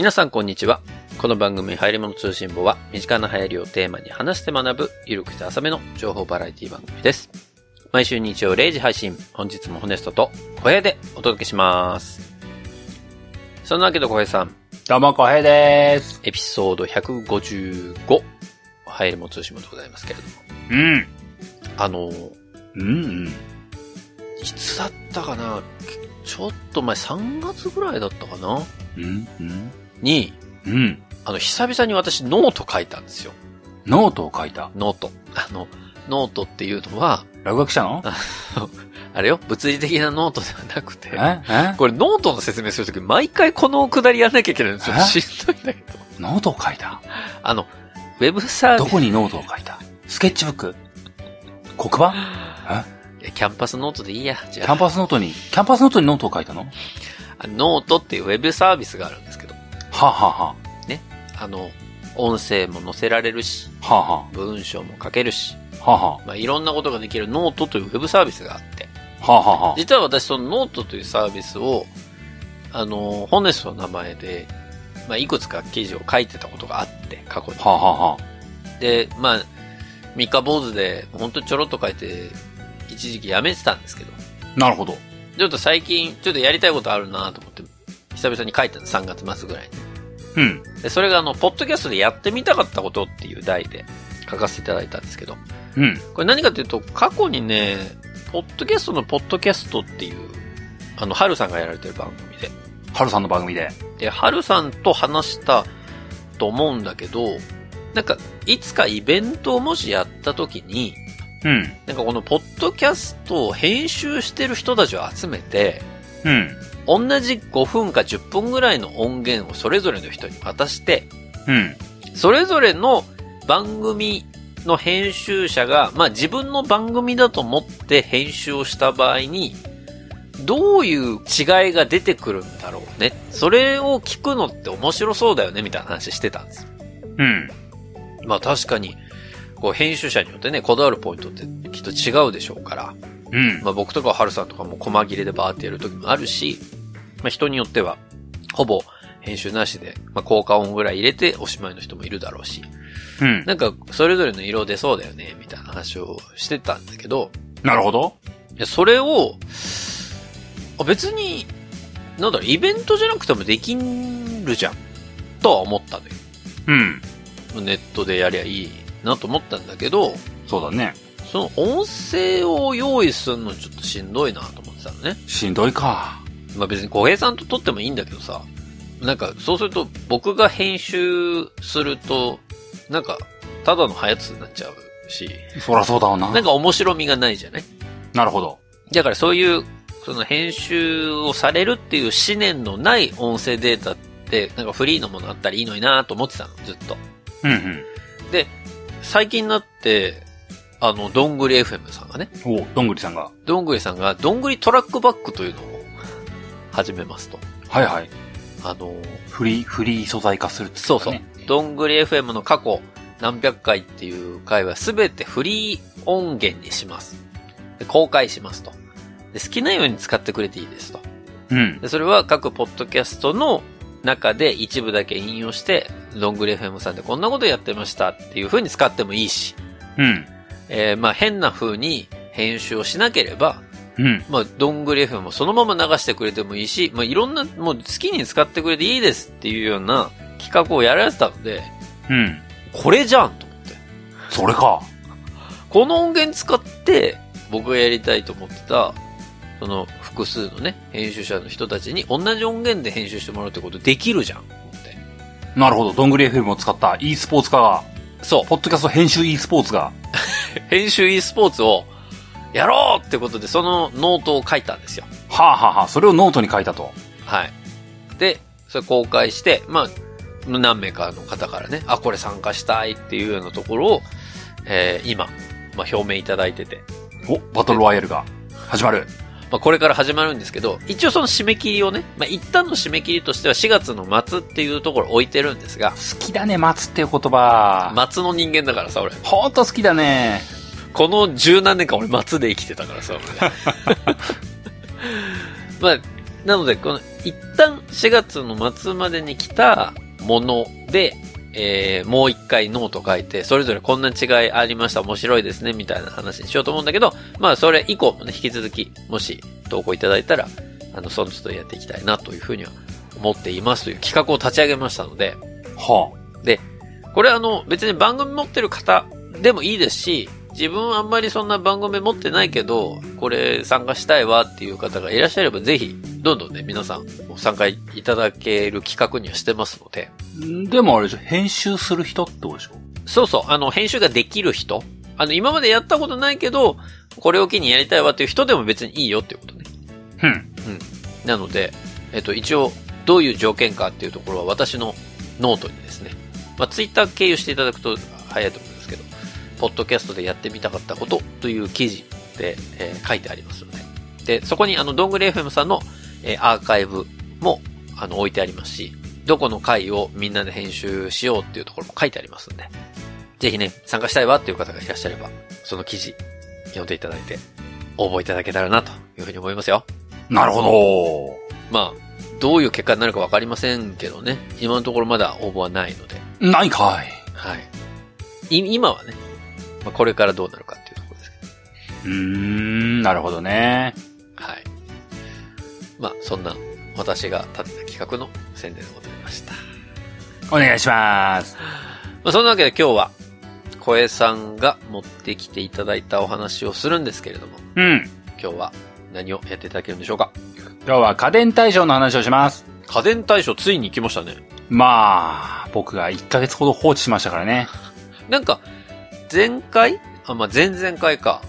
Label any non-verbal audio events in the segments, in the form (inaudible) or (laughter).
皆さんこんにちは。この番組、入り物通信簿は、身近な流行りをテーマに話して学ぶ、ゆるくて浅めの情報バラエティ番組です。毎週日曜0時配信、本日もホネストと小部屋でお届けします。そんなわけで小部屋さん、どうも、こへいです。エピソード155、入り物通信簿でございますけれども。うん。あの、うん、うん。いつだったかな？ちょっと前、3月ぐらいだったかな？うん、うん。に、うん。あの、久々に私ノート書いたんですよ。ノートを書いた？ノート。あの、ノートっていうのは、落書きしたの？あ (laughs) れよ、物理的なノートではなくて、え？え？これノートの説明するとき、毎回このくだりやんなきゃいけないんですよ。え？しんどいんだけど。ノートを書いた？あの、ウェブサービス、どこにノートを書いた？スケッチブック？黒板？いやキャンパスノートでいいや。じゃあ、キャンパスノートに、キャンパスノートにノートを書いたの？はあノートっていうウェブサービスがあるんですけど、あ、はあはあ。の、音声も載せられるし、あ、はあ。は文章も書けるし、あ、はあ。はまあ、いろんなことができるノートというウェブサービスがあって、あ、はあはあ。は実は私そのノートというサービスを、あの、ホネストの名前で、まあ、いくつか記事を書いてたことがあって、過去に。あ、はあはあ、で、まあ、三日坊主で、本当にちょろっと書いて、一時期やめてたんですけど、なるほど。ちょっと最近、ちょっとやりたいことあるなと思久々に書いたんです、3月末ぐらいに。うん。で、それがあの、ポッドキャストでやってみたかったことっていう題で書かせていただいたんですけど、うん。これ何かというと、過去にね、ポッドキャストのポッドキャストっていう、あの、ハルさんがやられてる番組で、ハルさんの番組で。で、ハルさんと話したと思うんだけど、なんか、いつかイベントをもしやった時に、うん。なんかこのポッドキャストを編集してる人たちを集めて、うん。同じ5分か10分ぐらいの音源をそれぞれの人に渡して、うん。それぞれの番組の編集者が、まあ自分の番組だと思って編集をした場合に、どういう違いが出てくるんだろうね。それを聞くのって面白そうだよね、みたいな話してたんです。うん。まあ確かに、こう編集者によってね、こだわるポイントってきっと違うでしょうから、うん。まあ僕とかはハルさんとかも細切れでバーってやる時もあるし、まあ人によっては、ほぼ編集なしで、まあ効果音ぐらい入れておしまいの人もいるだろうし、うん。なんかそれぞれの色出そうだよね、みたいな話をしてたんだけど、なるほど。いやそれを、あ別に、なんだろう、イベントじゃなくてもできるじゃん、とは思ったのよ。うん。ネットでやりゃいいなと思ったんだけど、そうだね。その音声を用意するのちょっとしんどいなと思ってたのね。しんどいか。まあ別に小平さんと撮ってもいいんだけどさ、なんかそうすると僕が編集すると、なんかただのハヤツになっちゃうし、そらそうだわな。なんか面白みがないじゃない？なるほど。だからそういう、その編集をされるっていう思念のない音声データって、なんかフリーのものあったらいいのになと思ってたの、ずっと。うんうん。で、最近になって、あの、どんぐり FM さんがね、おどんぐりさんが。どんぐりさんが、どんぐりトラックバックというのを始めますと。はいはい。あの、フリー、フリー素材化するってそうそう。どんぐり FM の過去何百回っていう回はすべてフリー音源にします。で公開しますとで。好きなように使ってくれていいですと。うん。でそれは各ポッドキャストの中で一部だけ引用して、どんぐり FM さんでこんなことやってましたっていう風に使ってもいいし、うん。えーまあ変な風に編集をしなければ、うん。まあ、どんぐり FM もそのまま流してくれてもいいし、まあ、いろんな、もう好きに使ってくれていいですっていうような企画をやられてたので、うん。これじゃんと思って。それか。この音源使って、僕がやりたいと思ってた、その複数のね、編集者の人たちに同じ音源で編集してもらうってことできるじゃん、と思って。なるほど。どんぐり FM を使った e スポーツ化が、そう。ポッドキャスト編集 e スポーツが。(laughs) 編集 e スポーツをやろうってことで、そのノートを書いたんですよ。はあ、はあはあ、それをノートに書いたと。はい。で、それ公開して、まあ、何名かの方からね、あ、これ参加したいっていうようなところを、えー今、まあ、表明いただいてて、お、バトルロワイヤルが始まる。まあ、これから始まるんですけど、一応その締め切りをね、まあ、一旦の締め切りとしては4月の末っていうところを置いてるんですが、好きだね、待つっていう言葉。末の人間だからさ、俺。ほんと好きだね。この十何年間俺末で生きてたからさ、俺 (laughs) まあ、なので、この、一旦4月の末までに来たもので、えー、もう一回ノート書いて、それぞれこんな違いありました、面白いですね、みたいな話にしようと思うんだけど、まあ、それ以降もね、引き続き、もし投稿いただいたら、あの、その都度やっていきたいな、というふうには思っていますという企画を立ち上げましたので、はで、これあの、別に番組持ってる方でもいいですし、自分あんまりそんな番組持ってないけど、これ参加したいわっていう方がいらっしゃれば、ぜひ、どんどんね、皆さん参加いただける企画にはしてますので。あ。でもあれでしょ、編集する人ってことでしょ？そうそう、あの、編集ができる人。あの、今までやったことないけど、これを機にやりたいわっていう人でも別にいいよっていうことね。うん。なので、えっと、一応、どういう条件かっていうところは私のノートにですね、まあ、ツイッター経由していただくと早いと思ポッドキャストでやってみたかったことという記事で、えー書いてありますので、で、そこにあの、どんぐり FM さんの、えーアーカイブも、あの、置いてありますし、どこの回をみんなで編集しようっていうところも書いてありますんで、ぜひね、参加したいわっていう方がいらっしゃれば、その記事、読んでいただいて、応募いただけたらなというふうに思いますよ。なるほど。まあ、どういう結果になるかわかりませんけどね。今のところまだ応募はないので。ないかい。はい。い今はね、まあ、これからどうなるかっていうところですけど。うーん、なるほどね。はい。まあ、そんな私が立てた企画の宣伝でございました。お願いします。まあ、そんなわけで今日は、小江さんが持ってきていただいたお話をするんですけれども、うん。今日は何をやっていただけるんでしょうか？今日は家電対象の話をします。家電大賞ついに来ましたね。まあ、僕が1ヶ月ほど放置しましたからね。(laughs) なんか、前回？あ、まあ、前々回か。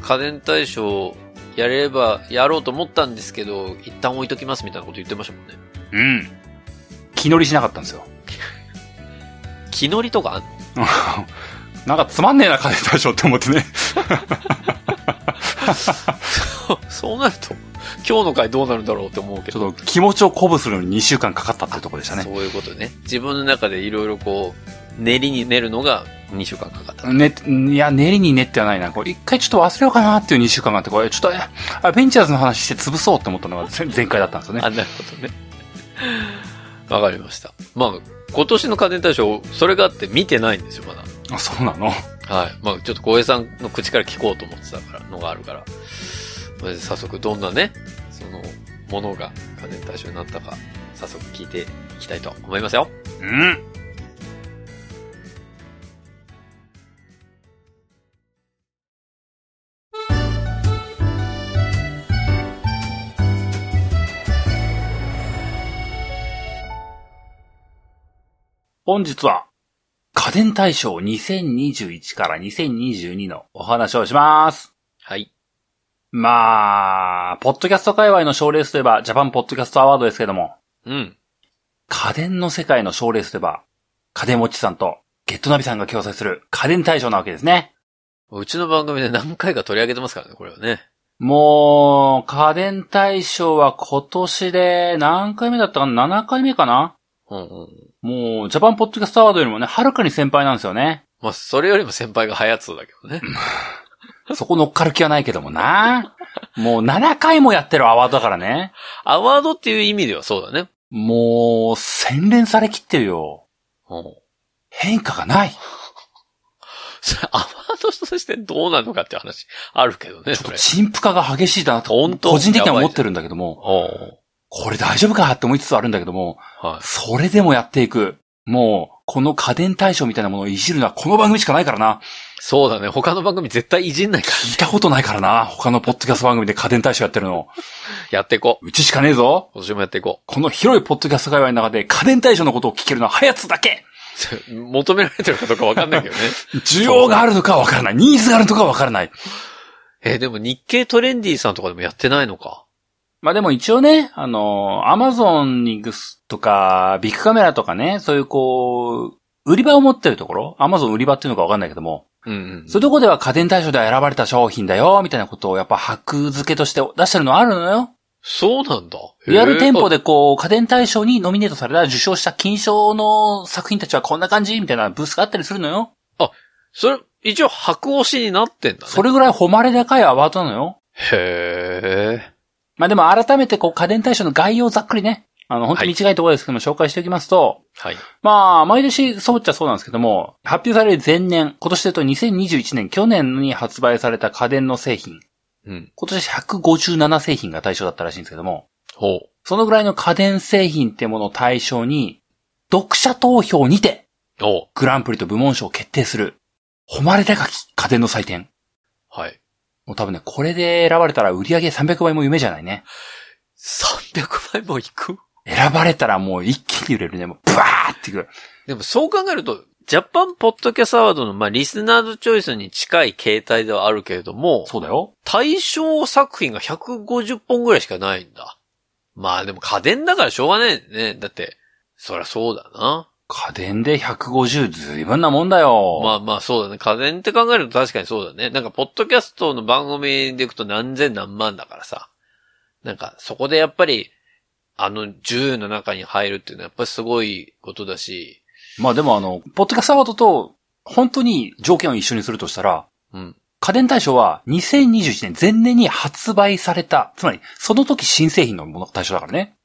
家電大賞やれればやろうと思ったんですけど、一旦置いときますみたいなこと言ってましたもんね。うん。気乗りしなかったんですよ。(laughs) 気乗りとか (laughs) なんかつまんねえな、家電対象って思ってね。(laughs) そうなると、今日の回どうなるんだろうって思うけど。ちょっと気持ちを鼓舞するのに2週間かかったっていうところでしたね。そういうことね。自分の中でいろいろこう、練りに練るのが2週間かかった。ね、いや、練りに練ってはないな。これ一回ちょっと忘れようかなっていう2週間があって、これちょっと、えアベンジャーズの話して潰そうって思ったのが (laughs) 前前回だったんですよね。あ、なるほどね。(laughs) わかりました。まあ、今年の家電大賞、それがあって見てないんですよ、まだ。あ、そうなの？はい。まあ、ちょっと小江さんの口から聞こうと思ってたから、のがあるから。早速どんなね、その、ものが家電対象になったか、早速聞いていきたいと思いますよ。うん。本日は、家電大賞2021から2022のお話をします。はい。まあ、ポッドキャスト界隈の賞レースといえば、ジャパンポッドキャストアワードですけども、うん。家電の世界の賞レースといえば、家電ウォッチさんとゲットナビさんが共催する家電大賞なわけですね。うちの番組で何回か取り上げてますからね、これはね。もう、家電大賞は今年で何回目だったかな ?7 回目かな？うんうん。もう、ジャパンポッドキャストアワードよりもね、はるかに先輩なんですよね。まあ、それよりも先輩が早つだけどね。(laughs) そこ乗っかる気はないけどもな。もう7回もやってるアワードだからね。アワードっていう意味ではそうだね。もう、洗練されきってるよ。うん。変化がない。それ、アワードとしてどうなのかって話あるけどね、それ。陳腐化が激しいだなと、個人的には思ってるんだけども、これ大丈夫かって思いつつあるんだけども、はい。それでもやっていく。もう、この家電対象みたいなものをいじるのはこの番組しかないからな。そうだね。他の番組絶対いじんないから。聞いたことないからな。他のポッドキャスト番組で家電対象やってるの。やっていこう。うちしかねえぞ。今年もやっていここの広いポッドキャスト界隈の中で家電対象のことを聞けるのはハヤツだけ。う。(laughs) 求められてるかどうかわかんないけどね。(laughs) 需要があるのかはわからない。ニーズがあるのかはわからない。えーでも日経トレンディさんとかでもやってないのか。まあでも一応ね、あの、アマゾンにグスとか、ビッグカメラとかね、そういうこう、売り場を持ってるところ、アマゾン売り場っていうのかわかんないけども、うんうん。そういうとこでは家電対象で選ばれた商品だよ、みたいなことをやっぱ箔付けとして出してるのあるのよ。そうなんだ。リアル店舗で。でこう、家電対象にノミネートされた受賞した金賞の作品たちはこんな感じみたいなブースがあったりするのよ。それ、一応白押しになってんだね。それぐらい誉れ高いアワードなのよ。へえ。まあでも改めてこう家電対象の概要をざっくりね、あの、本当に短いところですけども紹介しておきますと、はい。まあ、毎年そうっちゃそうなんですけども、発表される前年、今年で言うと2021年、去年に発売された家電の製品、うん。今年157製品が対象だったらしいんですけども、ほう。そのぐらいの家電製品ってものを対象に、読者投票にて、グランプリと部門賞を決定する、誉れ高き家電の祭典。はい。もう多分ね、これで選ばれたら売り上げ300倍も夢じゃないね。300倍もいく？選ばれたらもう一気に売れるね。もう、ブワーっていく。でもそう考えると、ジャパンポッドキャストアワードの、まあ、リスナーズチョイスに近い形態ではあるけれども、そうだよ。対象作品が150本ぐらいしかないんだ。まあでも家電だからしょうがないね。だって、そりゃそうだな。家電で150ずいぶんなもんだよ。まあまあそうだね。家電って考えると確かにそうだね。なんか、ポッドキャストの番組でいくと何千何万だからさ。なんか、そこでやっぱり、あの10の中に入るっていうのはやっぱりすごいことだし、まあでもあの、ポッドキャストアワードと、本当に条件を一緒にするとしたら、うん。家電大賞は2021年前年に発売された、つまりその時新製品のものが対象だからね。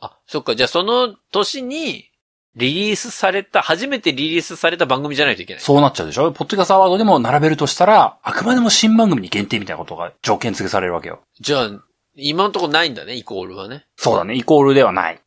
あ、そっか。じゃあその年にリリースされた、初めてリリースされた番組じゃないといけない。そうなっちゃうでしょ？ポッドキャストアワードでも並べるとしたら、あくまでも新番組に限定みたいなことが条件付けされるわけよ。じゃあ、今のところないんだね、イコールはね。そうだね、イコールではない。ああ、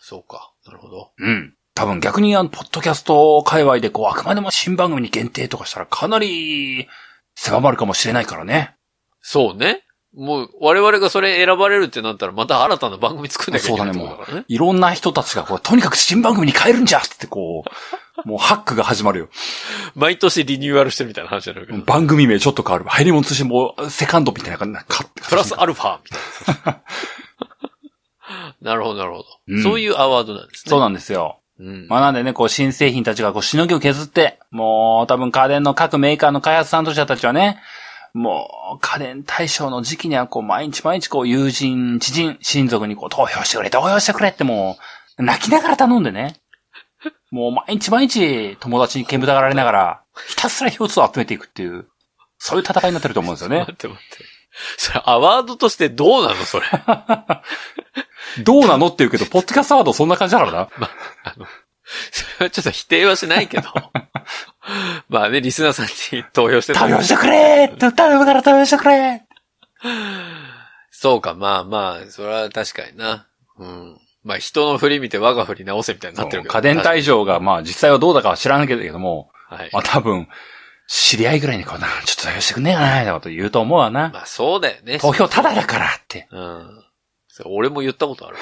そうか。なるほど。うん。多分逆にあの、ポッドキャスト界隈でこう、あくまでも新番組に限定とかしたらかなり狭まるかもしれないからね。そうね。もう、我々がそれ選ばれるってなったら、また新たな番組作んなきゃいけないってことだからね。いろんな人たちがこう、とにかく新番組に変えるんじゃってこう、もうハックが始まるよ。毎年リニューアルしてるみたいな話になるけど。番組名ちょっと変わる。ハイリモン通信もセカンドみたいな感じなかプラスアルファみたいな。なるほど、なるほど、うんそういうアワードなんですね。そうなんですよ。うん。まあなんでね、こう新製品たちがこうしのぎを削って、もう多分家電の各メーカーの開発担当者たちはね、もう家電対象の時期にはこう毎日毎日こう友人、知人、親族にこう投票してくれ、投票してくれってもう泣きながら頼んでね。(laughs) もう毎日毎日友達に煙たがられながら、ひたすら票数を集めていくっていう、そういう戦いになってると思うんですよね待。って待って。それ、アワードとしてどうなのそれ？(laughs) どうなのって言うけど、ポッドキャストアワードそんな感じだからな。(laughs) あの、それはちょっと否定はしないけど。(laughs) まあね、リスナーさんに投票して投票してくれって頼むから投票してくれそうか、まあまあ、それは確かにな。うん。まあ人の振り見て我が振り直せみたいになってるけど。家電対象が、まあ実際はどうだかは知らんけども、はい。まあ多分、知り合いぐらいにこうな、ちょっと投票してくんねえかな、みたいなこと言うと思うわな。まあそうだよね。投票タダだからって。うん。俺も言ったことある。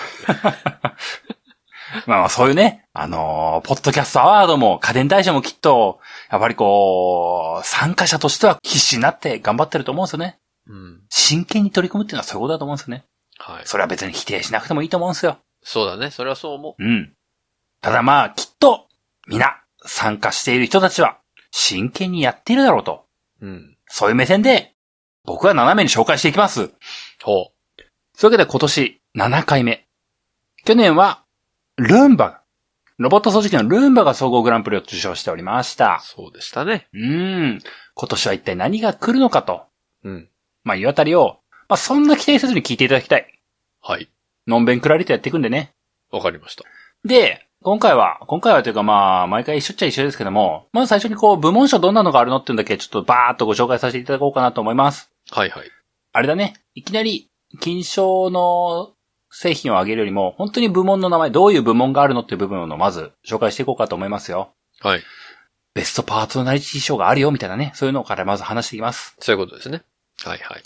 (laughs) (laughs) まあまあそういうね、あのーポッドキャストアワードも家電大賞もきっと、やっぱりこう、参加者としては必死になって頑張ってると思うんですよね。うん。真剣に取り組むっていうのはそういうことだと思うんですよね。はい。それは別に否定しなくてもいいと思うんですよ。そうだね。それはそう思うん。ただまあ、きっと、皆、参加している人たちは、真剣にやっているだろうと。う。うん。そういう目線で、僕は斜めに紹介していきます。ほそういうわけで今年7回目。去年は、ルンバ。ロボット掃除機のルンバが総合グランプリを受賞しておりましう。た。そうでしたね。うーん。今年は一体何が来るのかと。うん。まあ、いうあたりを、まあ、そんな期待せずに聞いていただきたい。はい。のんべんくらりとやっていくんでね。わかりました。で、今回は、今回はというかまあ、毎回一緒っちゃ一緒ですけども、まず最初にこう、部門賞どんなのがあるのっていうんだけ、ちょっとバーっとご紹介させていただこうかなと思います。はいはい。あれだね。いきなり、金賞の製品を挙げるよりも、本当に部門の名前、どういう部門があるのっていう部分をまず紹介していこうかと思いますよ。はい。ベストパーソナリティ賞があるよ、みたいなね。そういうのからまず話していきます。そういうことですね。はいはい。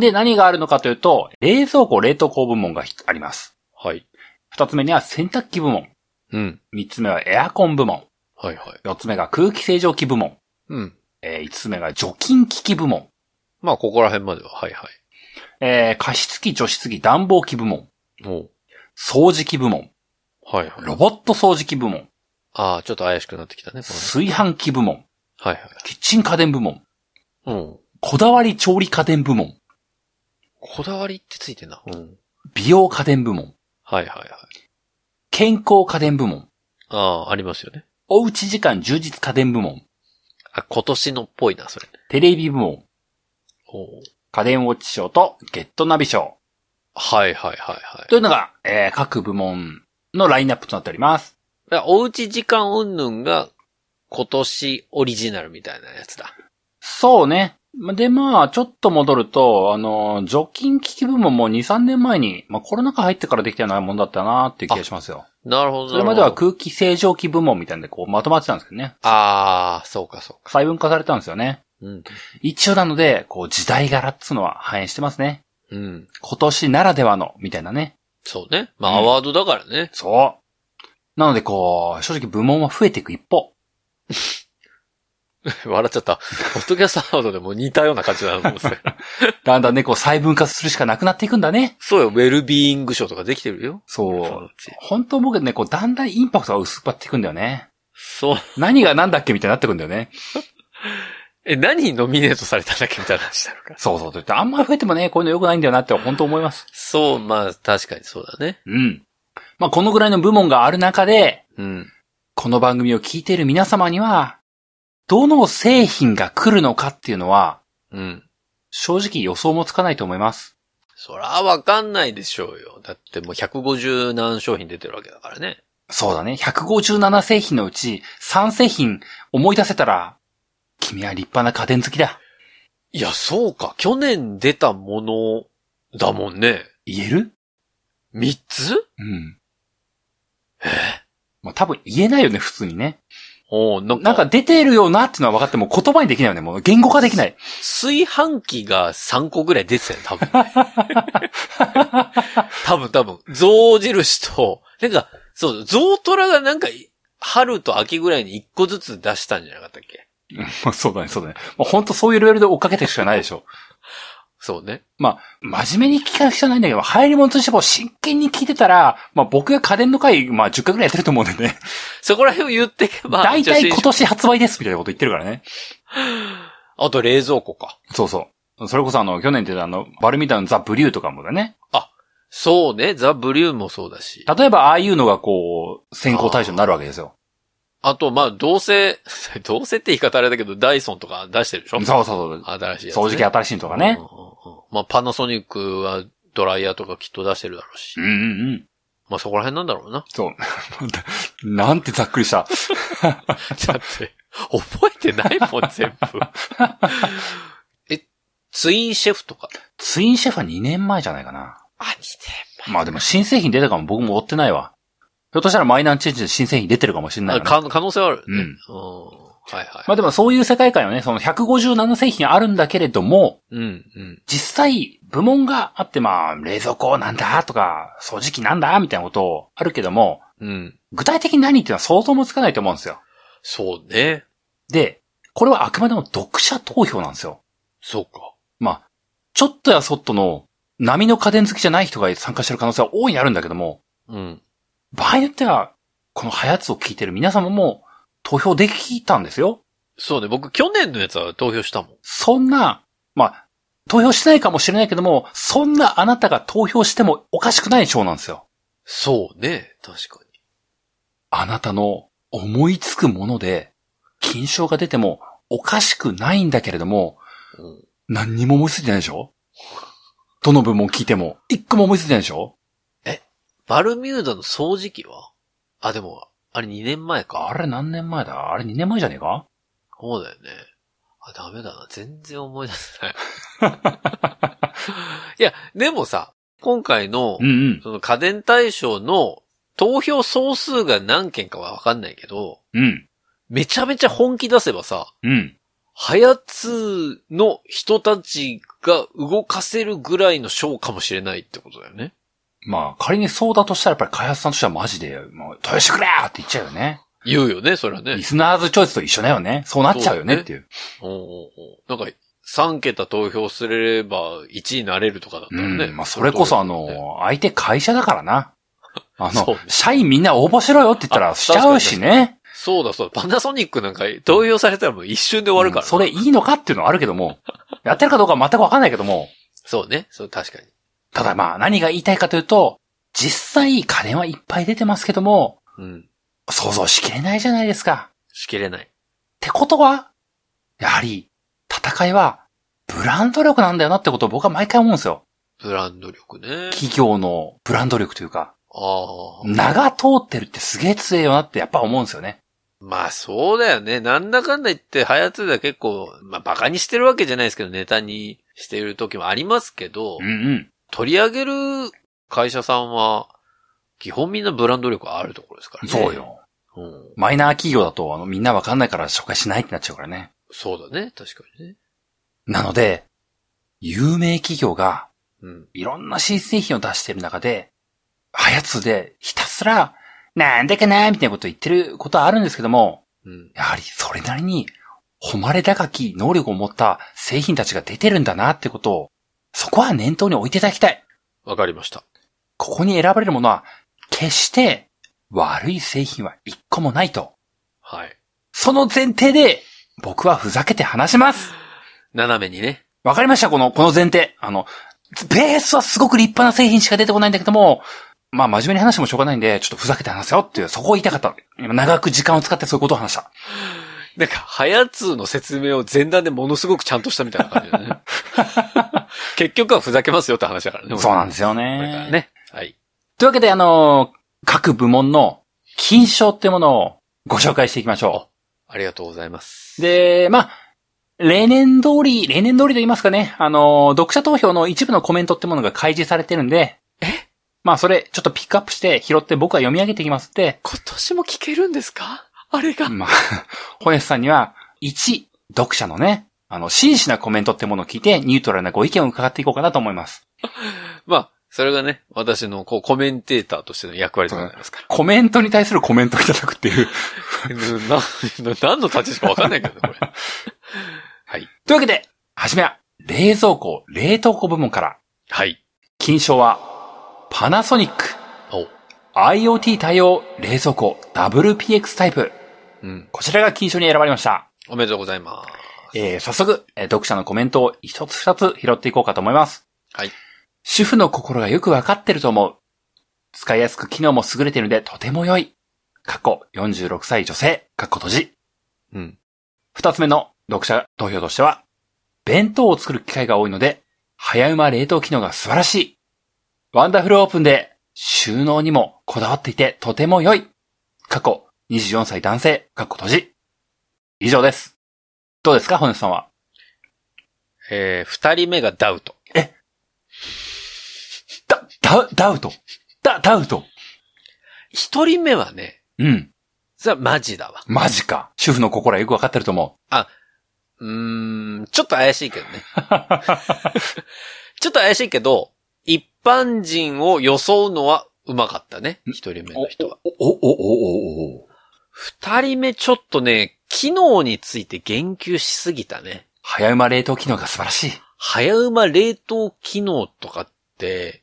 で、何があるのかというと、冷蔵庫、冷凍庫部門があります。はい。二つ目には洗濯機部門。うん。三つ目はエアコン部門。はいはい。四つ目が空気清浄機部門。うん。えー五つ目が除菌機器部門。まあ、ここら辺までは。はいはい。えー加湿器、除湿機、暖房機部門。おう掃除機部門。はいはい。ロボット掃除機部門。ああ、ちょっと怪しくなってきたね。こ炊飯器部門。れはいはい。キッチン家電部門。うん。こだわり調理家電部門。こだわりってついてんな。うん。美容家電部門。はいはいはい。健康家電部門。ああ、ありますよね。おうち時間充実家電部門。あ、今年のっぽいな、それ。テレビ部門。おう家電ウォッチ賞とゲットナビ賞。はいはいはいはい。というのが、えー各部門のラインナップとなっております。おうち時間云々が今年オリジナルみたいなやつだ。そうね。まで、まあ、ちょっと戻ると、あの、除菌機器部門も2、3年前に、まあ、コロナ禍入ってからできたようなもんだったなっていう気がしますよ。なるほど。それまでは空気清浄機部門みたいなんで、こう、まとまってたんですけどね。ああ、そうかそうか。細分化されたんですよね。うん。一応なので、こう、時代柄っつうのは反映してますね。うん。今年ならではの、みたいなね。そうね。まあ、うんアワードだからね。そう。なので、こう、正直部門は増えていく一方。(laughs) 笑っちゃった。ポッドキャストアワードでも似たような感じだなと思ってた。(laughs) だんだんね、こう、細分化するしかなくなっていくんだね。そうよ、ウェルビーイング賞とかできてるよ。そう。本当僕ね、こう、だんだんインパクトが薄くなっていくんだよね。そう。何が何だっけみたいになってくんだよね。(laughs) え、何にノミネートされたんだっけみたいな話になるから。そうそう。と言ってあんまり増えてもね、こういうの良くないんだよなって本当思います。そう、まあ、確かにそうだね。うん。まあ、このぐらいの部門がある中で、うん。この番組を聞いている皆様には、どの製品が来るのかっていうのは、うん。正直予想もつかないと思います。そらわかんないでしょうよ。だってもう150何商品出てるわけだからね。そうだね。157製品のうち3製品思い出せたら、君は立派な家電好きだ。いや、そうか。去年出たものだもんね。言える？3つ？うん。もう多分言えないよね、普通にね。おなんか、なんか出てるよなってのは分かっても言葉にできないよね。もう言語化できない。炊飯器が3個ぐらい出てたよ、多分。(laughs) 多分多分。象印と、なんか、そう、象虎がなんか、春と秋ぐらいに1個ずつ出したんじゃなかったっけ？(laughs) まあそうだね、そうだね。もう本当そういうレベルで追っかけていくしかないでしょ。(laughs) そうね。まあ、真面目に聞かなくちゃないんだけど、入り物としても真剣に聞いてたら、まあ僕が家電の回、まあ10回ぐらいやってると思うんでね。(laughs) そこら辺を言ってけば。大体今年発売ですみたいなこと言ってるからね。あと冷蔵庫か。そうそう。それこそあの、去年出たあの、バルミダのザ・ブリューとかもだね。そうね。ザ・ブリューもそうだし。例えばああいうのがこう、先行対象になるわけですよ。あと、まあ、どうせ、(laughs) どうせって言い方あれだけど、ダイソンとか出してるでしょ？そうそうそう。新しいやつ、ね。掃除機新しいのとかねうん。うんうんまあ、パナソニックはドライヤーとかきっと出してるだろうしうん。うんうん。まあ、そこら辺なんだろうな。そう。(laughs) なんてざっくりした。(laughs) だって、覚えてないもん、全部。え、ツインシェフとか？ツインシェフは2年前じゃないかな。あ、似てまあでも新製品出たかも僕も追ってないわ。ひょっとしたらマイナーチェンジで新製品出てるかもしれないね。可可能性はあるね。うんうん。はいはい。まあでもそういう世界観よね。その157製品あるんだけれども、うん、うん。実際部門があってまあ、冷蔵庫なんだとか、掃除機なんだみたいなことあるけども、うん。具体的に何っていうのは想像もつかないと思うんですよ。そうね。で、これはあくまでも読者投票なんですよ。そうか。まあ、ちょっとやそっとの波の家電好きじゃない人が参加してる可能性は大いにあるんだけども、うん。場合によっては、このハヤツを聞いてる皆様も投票できたんですよ。そうね。僕、去年のやつは投票したもん。そんな、まあ、投票してないかもしれないけども、そんなあなたが投票してもおかしくない賞なんですよ。そうね。確かあなたの思いつくもので、金賞が出てもおかしくないんだけれども、に。うん。何にも思いついてないでしょ？どの部門聞いても、一個も思いついてないでしょ？バルミューダの掃除機は？あ、でも、あれ2年前か。あれ何年前だ？あれ2年前じゃねえか？そうだよね。あ、ダメだな。全然思い出せない。(laughs) いや、でもさ、今回のう、んうん。その家電対象の投票総数が何件かはわかんないけど、うん。めちゃめちゃ本気出せばさ、うん。はやつの人たちが動かせるぐらいの賞かもしれないってことだよね。まあ、仮にそうだとしたらやっぱり開発さんとしてはマジで、もう、投票してくれーって言っちゃうよね。言うよね、それはねリ。スナーズチョイスと一緒だよね。そうなっちゃうよねっていう。おうおうおうなんか、3桁投票すれば1位になれるとかだったらね。うん。まあ、それこそあの、相手会社だからな。(laughs) あの社員みんな応募しろよって言ったらあしちゃうしね。そうだそうだ。パナソニックなんか投票されたらもう一瞬で終わるからな、うんそれいいのかっていうのはあるけども、やってるかどうかは全くわかんないけども、(laughs) そうね。そう、確かに。ただまあ何が言いたいかというと、実際家電はいっぱい出てますけども、うん。想像しきれないじゃないですか。しきれない。ってことは、やはり、戦いは、ブランド力なんだよなってことを僕は毎回思うんですよ。ブランド力ね。企業のブランド力というか、ああ。名が通ってるってすげえ強いよなってやっぱ思うんですよね。まあそうだよね。なんだかんだ言って、ハヤツでは結構、まあバカにしてるわけじゃないですけど、ネタにしている時もありますけど、うんうん。取り上げる会社さんは、基本みんなブランド力あるところですからね。そう。よ。うん。マイナー企業だと、あの、みんなわかんないから紹介しないってなっちゃうからね。そうだね。確かにね。なので、有名企業がうん。いろんな新製品を出してる中で、はやつでひたすら、なんでかなみたいなこと言ってることはあるんですけども、うん。やはりそれなりに、誉れ高き能力を持った製品たちが出てるんだなってことを、そこは念頭に置いていただきたい。わかりました。ここに選ばれるものは、決して悪い製品は一個もないと。はい。その前提で、僕はふざけて話します。斜めにね。わかりましたこの、この前提。あの、ベースはすごく立派な製品しか出てこないんだけども、まあ真面目に話してもしょうがないんで、ちょっとふざけて話せよっていう、そこを言いたかった。今長く時間を使ってそういうことを話した。なんか、ハヤツの説明を前段でものすごくちゃんとしたみたいな感じだね。(laughs) 結局はふざけますよって話だからね。そうなんですよこれからね。ね。はい。というわけで、あの各部門の金賞ってものをご紹介していきましょありがとうございます。う。で、まあ、例年通り、例年通りと言いますかね、あの読者投票の一部のコメントってものが開示されてるんで、え？まあ、それ、ちょっとピックアップして拾って僕は読み上げていきますって、今年も聞けるんですか？あれが。まあ、ホネスさんには、一、読者のね、あの、真摯なコメントってものを聞いて、ニュートラルなご意見を伺っていこうかなと思います。(laughs) まあ、それがね、私のこうコメンテーターとしての役割でございますかコメントに対するコメントをいただくっていう。(laughs) 何の立ちしかわかんないけどね、これ。(laughs) はい。というわけで、はじめは、冷蔵庫、冷凍庫部門から、はい。金賞は、パナソニック、お IoT 対応冷蔵庫 WPX タイプ。うん。こちらが金賞に選ばれました。おめでとうございます。えー、早速、えー読者のコメントを一つ二つ拾っていこうかと思います。はい。主婦の心がよくわかってると思う。使いやすく機能も優れているのでとても良い。過去46歳女性、過去閉じ。うん。二つ目の読者投票としては、弁当を作る機会が多いので、早馬冷凍機能が素晴らしい。ワンダフルオープンで収納にもこだわっていてとても良い。過去24歳男性、過去閉じ。以上です。どうですか、本日さんは？えー、二人目がダウト。ダ、ダ、ダウト？ダ、ダウト？一人目はね、うん。それはマジだわ。マジか。主婦の心はよくわかってると思うーん、ちょっと怪しいけどね。(laughs) ちょっと怪しいけど、一般人を装うのはうまかったね。一人目う。の人は。お、お、お、お、お、お。二人目ちょっとね、機能について言及しすぎたね。早馬冷凍機能が素晴らしい。早馬冷凍機能とかって、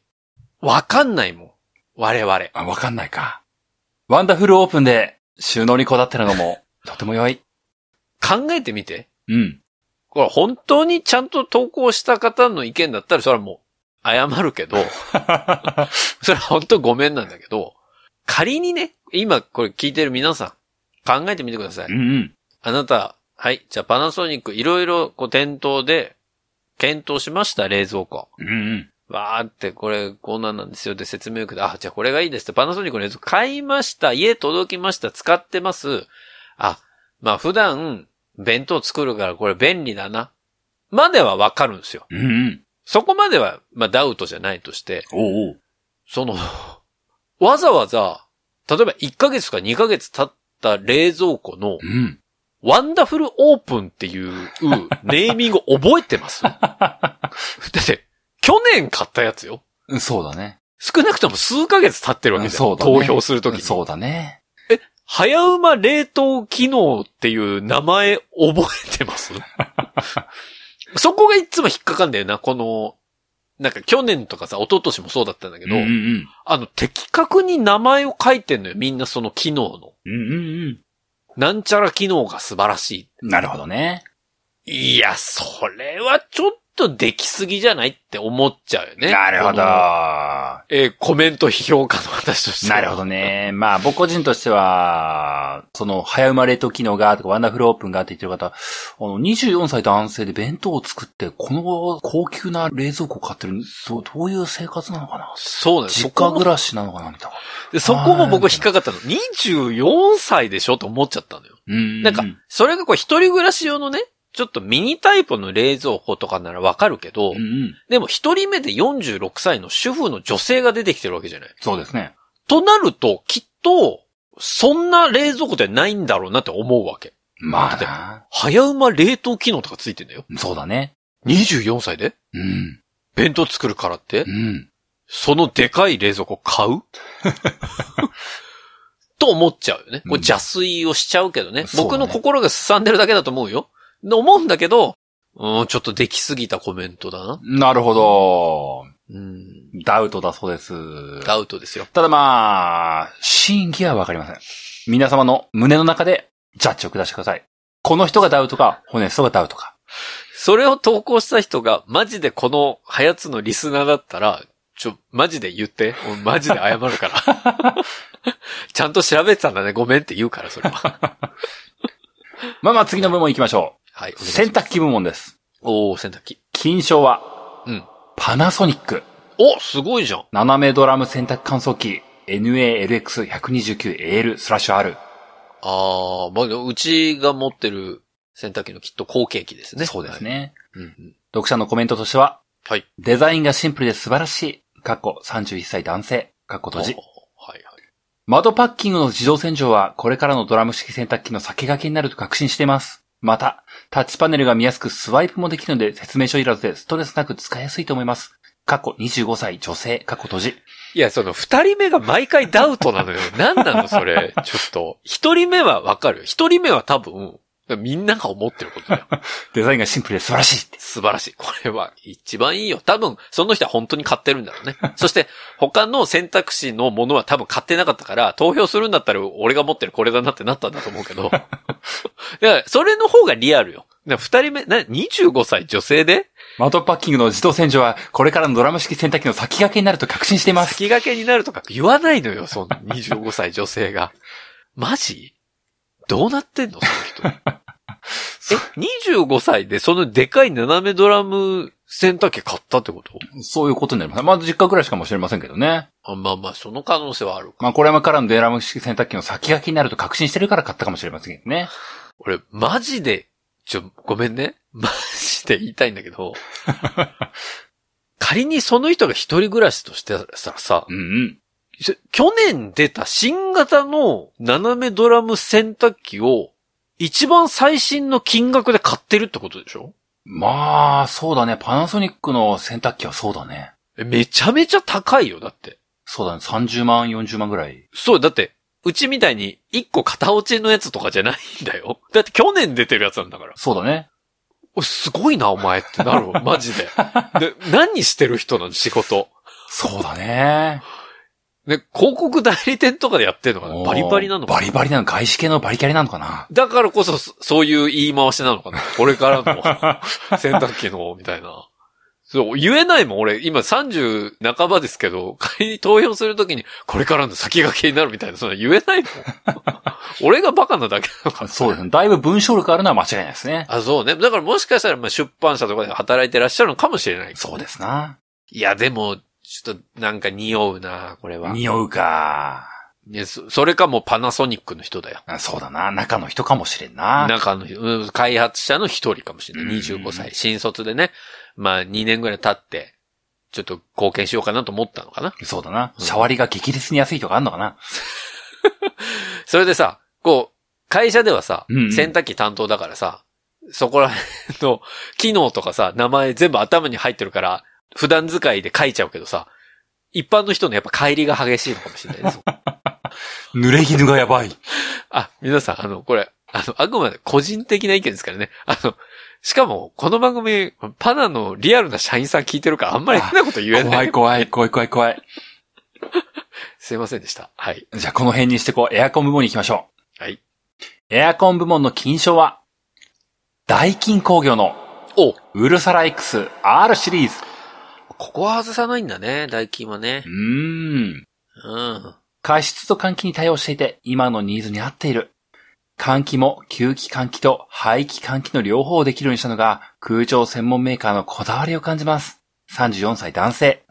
わかんないもん。我々。あ、わかんないか。ワンダフルオープンで収納にこだわってるのも (laughs) とても良い。考えてみて。うん。これ本当にちゃんと投稿した方の意見だったら、それはもう、謝るけど、(laughs) それは本当ごめんなんだけど、仮にね、今これ聞いてる皆さん、考えてみてください。うんうん。あなた、はい、じゃあパナソニックいろいろこう店頭で検討しました、冷蔵庫。うんうん。わーって、これ、こんなんなんですよって説明を受けて、あ、じゃあこれがいいですって、パナソニックのやつ買いました、家届きました、使ってます。あ、まあ普段、弁当作るからこれ便利だな。まではわかるんですよ。うんうん。そこまでは、まあダウトじゃないとして、おう。その、(laughs) わざわざ、例えば1ヶ月か2ヶ月経った冷蔵庫の、うん。ワンダフルオープンっていうネーミング覚えてます？(laughs) だって、去年買ったやつよ。うんそうだね。少なくとも数ヶ月経ってるわけじゃん。そうだね。投票するときに。そうだね。早馬冷凍機能っていう名前覚えてます？(laughs) そこがいつも引っかかんだよな、この、なんか去年とかさ、一昨年もそうだったんだけど、うんうんあの、的確に名前を書いてんのよ、みんなその機能の。うん。うんうんなんちゃら機能が素晴らしうん。なるほどね。い。いや、それはちょっとできすぎじゃないって思っちゃうよね。なるほど。えーコメント批評家の私としては。なるほどね。まあ、僕個人としては、その、早生まれと機能がとか、ワンダフルオープンがって言ってる方、あの、24歳男性で弁当を作って、この高級な冷蔵庫を買ってる、どうどういう生活なのかな？そうです。実家暮らしなのかなみたいな。でそこも僕引っかかったの。24歳でしょと思っちゃったのよ。うん。なんか、それがこう一人暮らし用のね、ちょっとミニタイプの冷蔵庫とかならわかるけど、うんうん。でも一人目で46歳の主婦の女性が出てきてるわけじゃない。そうですね。となると、きっと、そんな冷蔵庫ではないんだろうなって思うわけ。まあな。早馬冷凍機能とかついてんだよ。そうだね。24歳で？うん。弁当作るからって？うん。そのでかい冷蔵庫買う？(laughs) と思っちゃうよね。これうん邪推をしちゃうけどね。そうだね僕の心がすさんでるだけだと思うよ。で思うんだけど、うん、ちょっとできすぎたコメントだな。なるほど。うん。ダウトだそうです。アウトですよ。ただまあ、真偽はわかりません。皆様の胸の中でジャッジを下してください。この人がダウトか、ホネストがダウトか。それを投稿した人が、マジでこのハヤツのリスナーだったら、ちょ、マジで言って。俺マジで謝るから。(laughs) ちゃんと調べてたんだね。ごめんって言うから、それは。(laughs) まあまあ次の部門行きましょはい。う。洗濯機部門です。おー、洗濯機。金賞は、うん。パナソニック。おすごいじゃん。斜めドラム洗濯乾燥機 NALX129AL スラッシュ R。ああ、まあ、うちが持ってる洗濯機のきっと後継機ですね。そうですね。はい。うんうん。読者のコメントとしては、はい。デザインがシンプルで素晴らしい。過去31歳男性。過去閉じ。はいはい。窓パッキングの自動洗浄はこれからのドラム式洗濯機の先駆けになると確信しています。また、タッチパネルが見やすくスワイプもできるので説明書いらずでストレスなく使いやすいと思います。過去25歳女性、過去閉じ。いや、その二人目が毎回ダウトなのよ。何なのそれ？ちょっと。一人目はわかる。一人目は多分、みんなが思ってることだよ。(laughs) デザインがシンプルで素晴らしいって。素晴らしい。これは一番いいよ。多分、その人は本当に買ってるんだろうね。(laughs) そして、他の選択肢のものは多分買ってなかったから、投票するんだったら俺が持ってるこれだなってなったんだと思うけど。だから、それの方がリアルよ。二人目、な、25歳女性で？窓パッキングの自動洗浄はこれからのドラム式洗濯機の先駆けになると確信しています。先駆けになるとか言わないのよ、そんな25歳女性が。マジ？どうなってんの？(laughs) その人。え、25歳でそのでかい斜めドラム洗濯機買ったってこと？そういうことになります。まあ実家ぐらいしかもしれませんけどね。あまあまあ、その可能性はあるか。まあこれからのドラム式洗濯機の先駆けになると確信してるから買ったかもしれませんけどね。俺、マジで、ちょ、ごめんね。マジで言いたいんだけど、(laughs) 仮にその人が一人暮らしとしてたらさ、うんうん。し去年出た新型の斜めドラム洗濯機を一番最新の金額で買ってるってことでしょ？まあ、そうだね。パナソニックの洗濯機はそうだね。えめちゃめちゃ高いよ、だって。そうだね。30万、40万ぐらい。そう、だって、うちみたいに一個片落ちのやつとかじゃないんだよ。(laughs) だって去年出てるやつなんだから。そうだね。すごいな、お前ってなるわ、マジで。で、何してる人なの、仕事。そうだね。ね、広告代理店とかでやってんのかな？バリバリなのかな？バリバリなの。外資系のバリキャリなのかな？だからこそ、そそういう言い回しなのかな？これからの (laughs) 洗濯機の、みたいな。そう、言えないもん。俺、今30半ばですけど、仮に投票するときに、これからの先駆けになるみたいな、そんな言えないもん。(laughs) 俺がバカなだけなのかなそうですね。だいぶ文章力あるのは間違いないですね。あ、そうね。だからもしかしたら、まあ、出版社とかで働いてらっしゃるのかもしれない。そうですな。いや、でも、ちょっと、なんか匂うな、これは。匂うか。いやそそれかもうパナソニックの人だよ。あそうだな。中の人かもしれんな。中の人、うん開発者の一人かもしれない。うん25歳。新卒でね。まあ2年ぐらい経って、ちょっと貢献しようかなと思ったのかな。そうだな。うんシャワリが激烈に安いとかあんのかな。(laughs) それでさ、こう、会社ではさ、うんうん洗濯機担当だからさ、そこら辺の機能とかさ、名前全部頭に入ってるから、普段使いで書いちゃうけどさ、一般の人のやっぱ帰りが激しいのかもしれないです。(laughs) 濡れ衣がやばい。あ、皆さん、あの、これ、あの、あくまで個人的な意見ですからね。あの、しかも、この番組、パナのリアルな社員さん聞いてるから、あんまり変なこと言えな怖い。い怖い、怖い怖い怖い。(laughs) すいませんでした。はい。じゃあこの辺にしてこう、エアコン部門に行きましょう。はい。エアコン部門の金賞は、ダイキン工業のおウルサラ X R シリーズ。ここは外さないんだね、ダイキンはねう。ーん。うん。加湿と換気に対応していて、今のニーズに合っている。換気も吸気換気と排気換気の両方をできるようにしたのが空調専門メーカーのこだわりを感じます。34歳男性。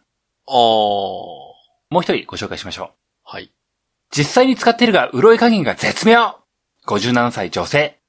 あー。もう一人ご紹介しましょう。はい。実際に使っているが、潤い加減が絶妙 !57 歳女性。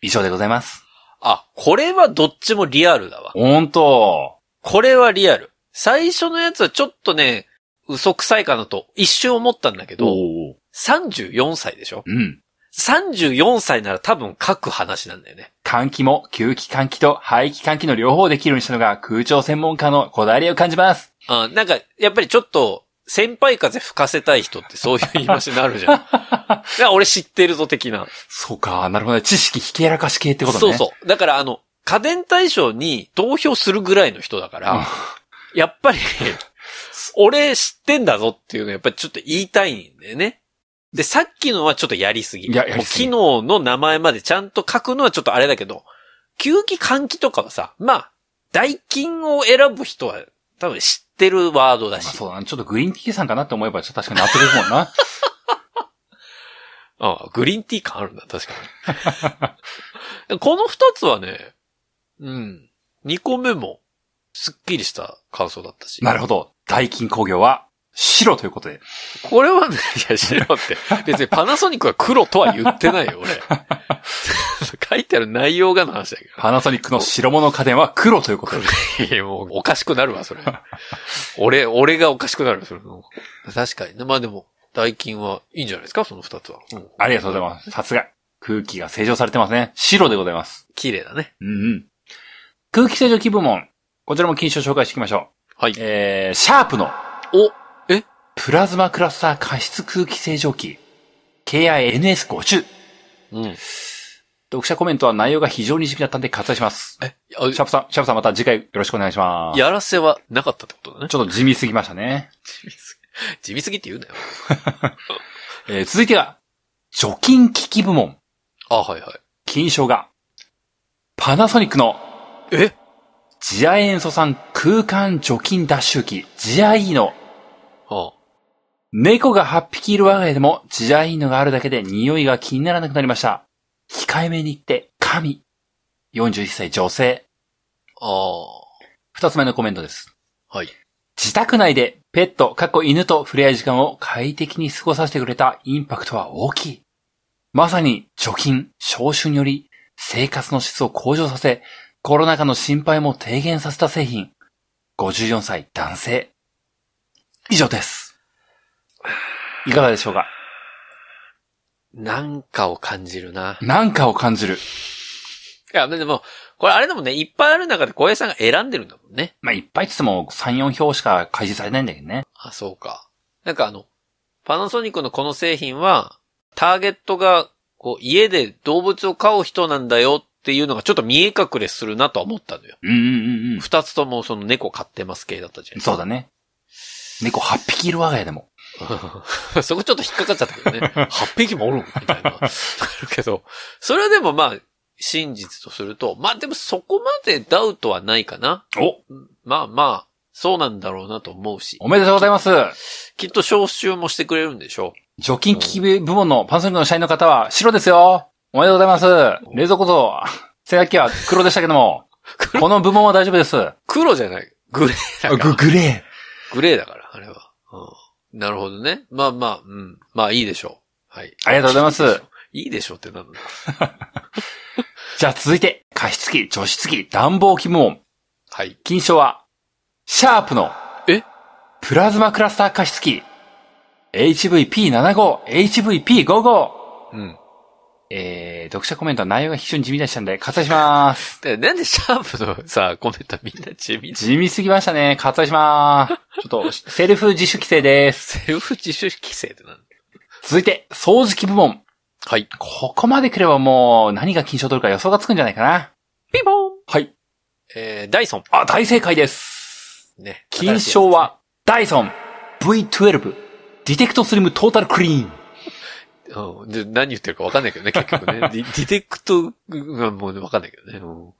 以上でございます。あ、これはどっちもリアルだわ。ほんと。これはリアル。最初のやつはちょっとね、嘘くさいかなと一瞬思ったんだけど、おー34歳でしょ？うん。?34 歳なら多分書く話なんだよね。換気も吸気換気と排気換気の両方をできるようにしたのが空調専門家のこだわりを感じます。あなんか、やっぱりちょっと、先輩風吹かせたい人ってそういう言い回しになるじゃん。だから俺知ってるぞ的な。そうか、なるほどね。知識ひけらかし系ってことね。そうそう。だからあの、家電対象に投票するぐらいの人だから、やっぱり、俺知ってんだぞっていうのやっぱりちょっと言いたいんだよね。で、さっきのはちょっとやりすぎ。いややりすぎ機能の名前までちゃんと書くのはちょっとあれだけど、吸気換気とかはさ、まあ、代金を選ぶ人は多分知ってるワードだし。まあそうだね。ちょっとグリーンティーさんかなって思えば、ちょっと確かに納得いくもんな。(laughs) ああ、グリーンティー感あるんだ、確かに。(laughs) この二つはね、うん。二個目も、すっきりした感想だったし。なるほど。大金工業は白ということで。これはね、いや、白って、(laughs) 別にパナソニックは黒とは言ってないよ、俺。(laughs) 書いてある内容がの話だけパナソニックの白物家電は黒ということで。ど。いや、もう、おかしくなるわ、それ。俺、俺がおかしくなる、それ。確かにね。まあでも、代金はいいんじゃないですか、その二つは。うんありがとうございます。さすが。空気が清浄されてますね。白でございます。綺麗だね。うんうん。空気清浄機部門。こちらも金賞紹介していきましょう。はい。えー、シャープのお、え？プラズマクラスター加湿空気清浄機。KINS50。うん。読者コメントは内容が非常に地味だったんで割愛します。え、シャープさん、シャープさんまた次回よろしくお願いします。やらせはなかったってことだね。ちょっと地味すぎましたね。地味すぎ、地味すぎって言うなよ。(laughs) えー続いてが、除菌機器部門。あ、はいはい。金賞が、パナソニックのえ？ジア塩素酸空間除菌脱臭機、ジアイーノ。あ猫が8匹いる我が家でもジアイーノがあるだけで匂いが気にならなくなりました。控えめに言って、神。41歳女性。あ。あ二つ目のコメントです。あ。はい。自宅内でペット、過去犬と触れ合い時間を快適に過ごさせてくれたインパクトは大きい。まさに除菌、消臭により生活の質を向上させ、コロナ禍の心配も低減させた製品。54歳男性。以上です。いかがでしょうか？なんかを感じるな。なんかを感じる。いや、でも、これあれでもね、いっぱいある中で小平さんが選んでるんだもんね。まあ、いっぱいって言っても3、4票しか開示されないんだけどね。あ、そうか。なんかあの、パナソニックのこの製品は、ターゲットが、こう、家で動物を飼う人なんだよっていうのがちょっと見え隠れするなとは思ったのよ。うんうんうん二つともその猫飼ってます系だったじゃうん。ん。そうだね。猫8匹いる我が家でも。(laughs) そこちょっと引っかかっちゃったけどね。(laughs) 8匹もおるんみたいな。あるけど、それはでもまあ、真実とすると、まあでもそこまでダウトはないかな。おまあまあ、そうなんだろうなと思うし。おめでとうございます。きっと招集もしてくれるんでしょ除菌機器部門のパナソニックの社員の方は白ですよ。おめでとうございます。冷蔵庫と洗濯機は黒でしたけども、この部門は大丈夫です。う。黒じゃない。グレーだから。グレグレーだから、あれは。うん、なるほどね。まあまあ、うん。まあいいでしょう。はい。ありがとうございます。いいでしょうってなんだ。(laughs) じゃあ続いて、加湿器、除湿器、暖房機部門。はい。金賞は、シャープの、え？プラズマクラスター加湿器、HVP75、HVP55。うん。えー、読者コメントは内容が非常に地味でしたんで、割愛します。(laughs) でなんでシャープのさ、コメントみんな地味？地味すぎましたね。割愛します。(laughs) ちょっと、セルフ自主規制です。セルフ自主規制ってなんだ？続いて、掃除機部門。はい。ここまで来ればもう、何が金賞を取るか予想がつくんじゃないかな。ピンポンはい。えー、ダイソン。あ、大正解です。ね。金賞は、ダイソン V12 ディテクトスリムトータルクリーン。うん。で、何言ってるかわかんないけどね、結局ね。ディディテクトがもうわかんないけどね。うん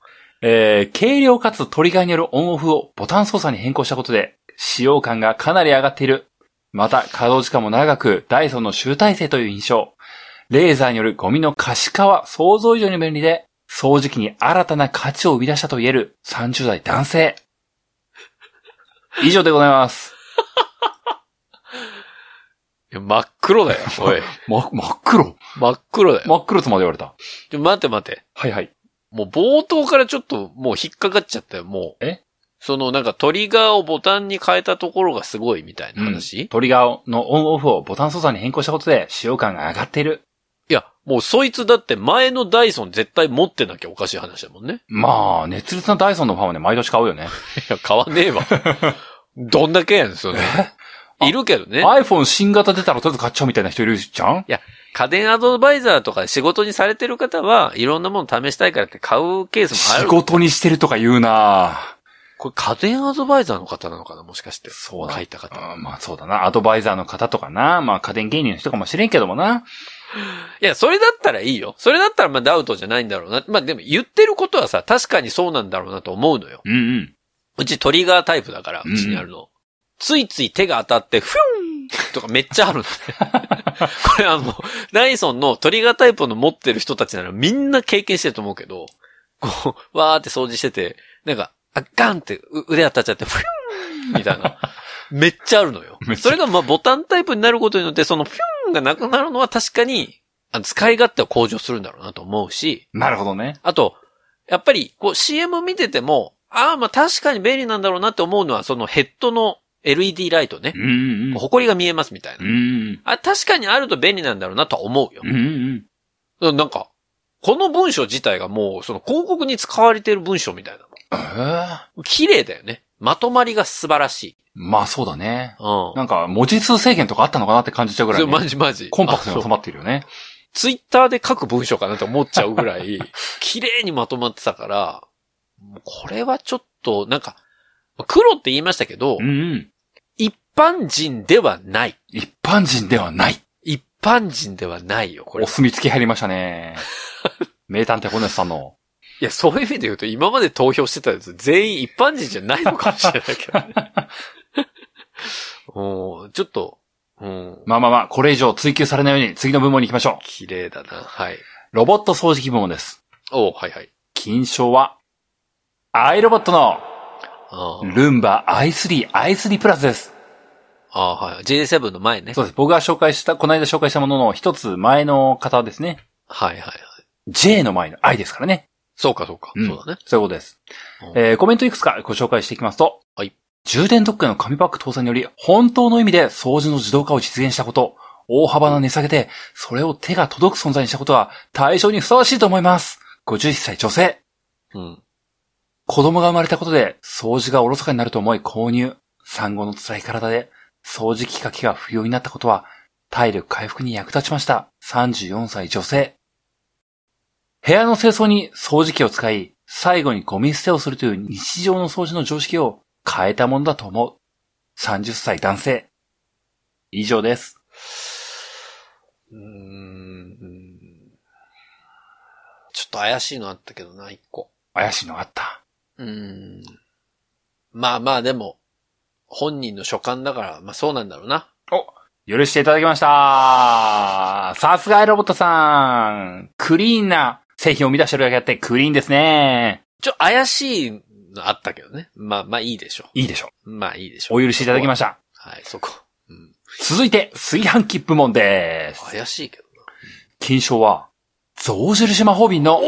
えー、軽量かつトリガーによるオンオフをボタン操作に変更したことで、使用感がかなり上がっている。また、稼働時間も長く、ダイソンの集大成という印象。レーザーによるゴミの可視化は想像以上に便利で、掃除機に新たな価値を生み出したと言える30代男性。以上でございます。いや真っ黒だよ、おい。(laughs) ま、真っ黒真っ黒だよ。真っ黒とまで言われた。ちょ待って待って。はいはい。もう冒頭からちょっともう引っかかっちゃったよ、もう。え？そのなんかトリガーをボタンに変えたところがすごいみたいな話、トリガーのオンオフをボタン操作に変更したことで使用感が上がっている。いや、もうそいつだって前のダイソン絶対持ってなきゃおかしい話だもんね。まあ、熱烈なダイソンのファンはね、毎年買うよね。(laughs) いや、買わねえわ。(laughs) どんだけやねん、それ。いるけどね。iPhone 新型出たらとりあえず買っちゃうみたいな人いるじゃん？家電アドバイザーとか仕事にされてる方はいろんなもの試したいからって買うケースもあ仕る。事にしてるとか言うなこれ家電アドバイザーの方なのかな？もしかして。そうだ書いた方。あまあそうだな。アドバイザーの方とかな。まあ家電芸人の人かもしれんけどもな。いや、それだったらいいよ。それだったらまあダウトじゃないんだろうな。まあでも言ってることはさ、確かにそうなんだろうなと思うのよ。うんうん。うちトリガータイプだから、うんうちにあるの。ついつい手が当たって、ふんとかめっちゃあるんだね。(laughs) これあの、ダイソンのトリガータイプの持ってる人たちならみんな経験してると思うけど、こう、わーって掃除してて、なんか、あ、ガンってう腕当たっちゃって、ふんみたいな。めっちゃあるのよそれがまあボタンタイプになることによって、そのフュンがなくなるのは確かに、あの使い勝手を向上するんだろうなと思うし、なるほどね。あと、やっぱり、こう CM 見てても、ああ、まあ確かに便利なんだろうなって思うのは、そのヘッドの LED ライトねう。んうんうん。埃が見えますみたいな。うんうんあ、確かにあると便利なんだろうなとは思うようん。うんうん。なんか、この文章自体がもう、その広告に使われている文章みたいなええの。綺麗だよね。まとまりが素晴らしい。まあそうだね。うん。なんか文字数制限とかあったのかなって感じちゃうぐらい、それマね。ジマジ。コンパクトに収まってるよね。ツイッターで書く文章かなと思っちゃうぐらい、(laughs) 綺麗にまとまってたから、これはちょっと、なんか、黒って言いましたけど、うんうん。一般人ではない。一般人ではない。一般人ではないよ、これお。墨付き入りましたね。(laughs) 名探偵ホネスさんの。いや、そういう意味で言うと、今まで投票してたやつ、全員一般人じゃないのかもしれないけどね。(laughs) うんちょっと、うん、まあまあまあ、これ以上追求されないように次の部門に行きましょう。綺麗だな。はい。ロボット掃除機部門です。おはいはい。金賞は、アイロボットのルンバ i3、i3 プラスです。あー、はい。J7 の前ね。そうです。僕が紹介した、この間紹介したものの一つ前の方ですね。はいはいはい。J の前の I ですからね。そうかそうか。うんそうだね。そういうことです。うんえー、コメントいくつかご紹介していきますと。はい。充電ドックへの紙パック搭載により、本当の意味で掃除の自動化を実現したこと、大幅な値下げで、それを手が届く存在にしたことは、対象にふさわしいと思います。51歳女性。うん。子供が生まれたことで、掃除がおろそかになると思い購入。産後の辛い体で、掃除機かけが不要になったことは、体力回復に役立ちました。34歳女性。部屋の清掃に掃除機を使い、最後にゴミ捨てをするという日常の掃除の常識を変えたものだと思う。30歳男性。以上です。うーん。ちょっと怪しいのあったけどな、一個。怪しいのがあった。うーん。まあまあでも、本人の所感だから、まあそうなんだろうな。許していただきました。さすがロボットさん。クリーンな製品を生み出してるだけあってクリーンですね。ちょ、怪しいのあったけどね。まあまあいいでしょいいでしょう。まあいいでしょう。お許しいただきました。はい、そこ。うん。続いて、炊飯器部門です。怪しいけど金賞は、象印魔法瓶の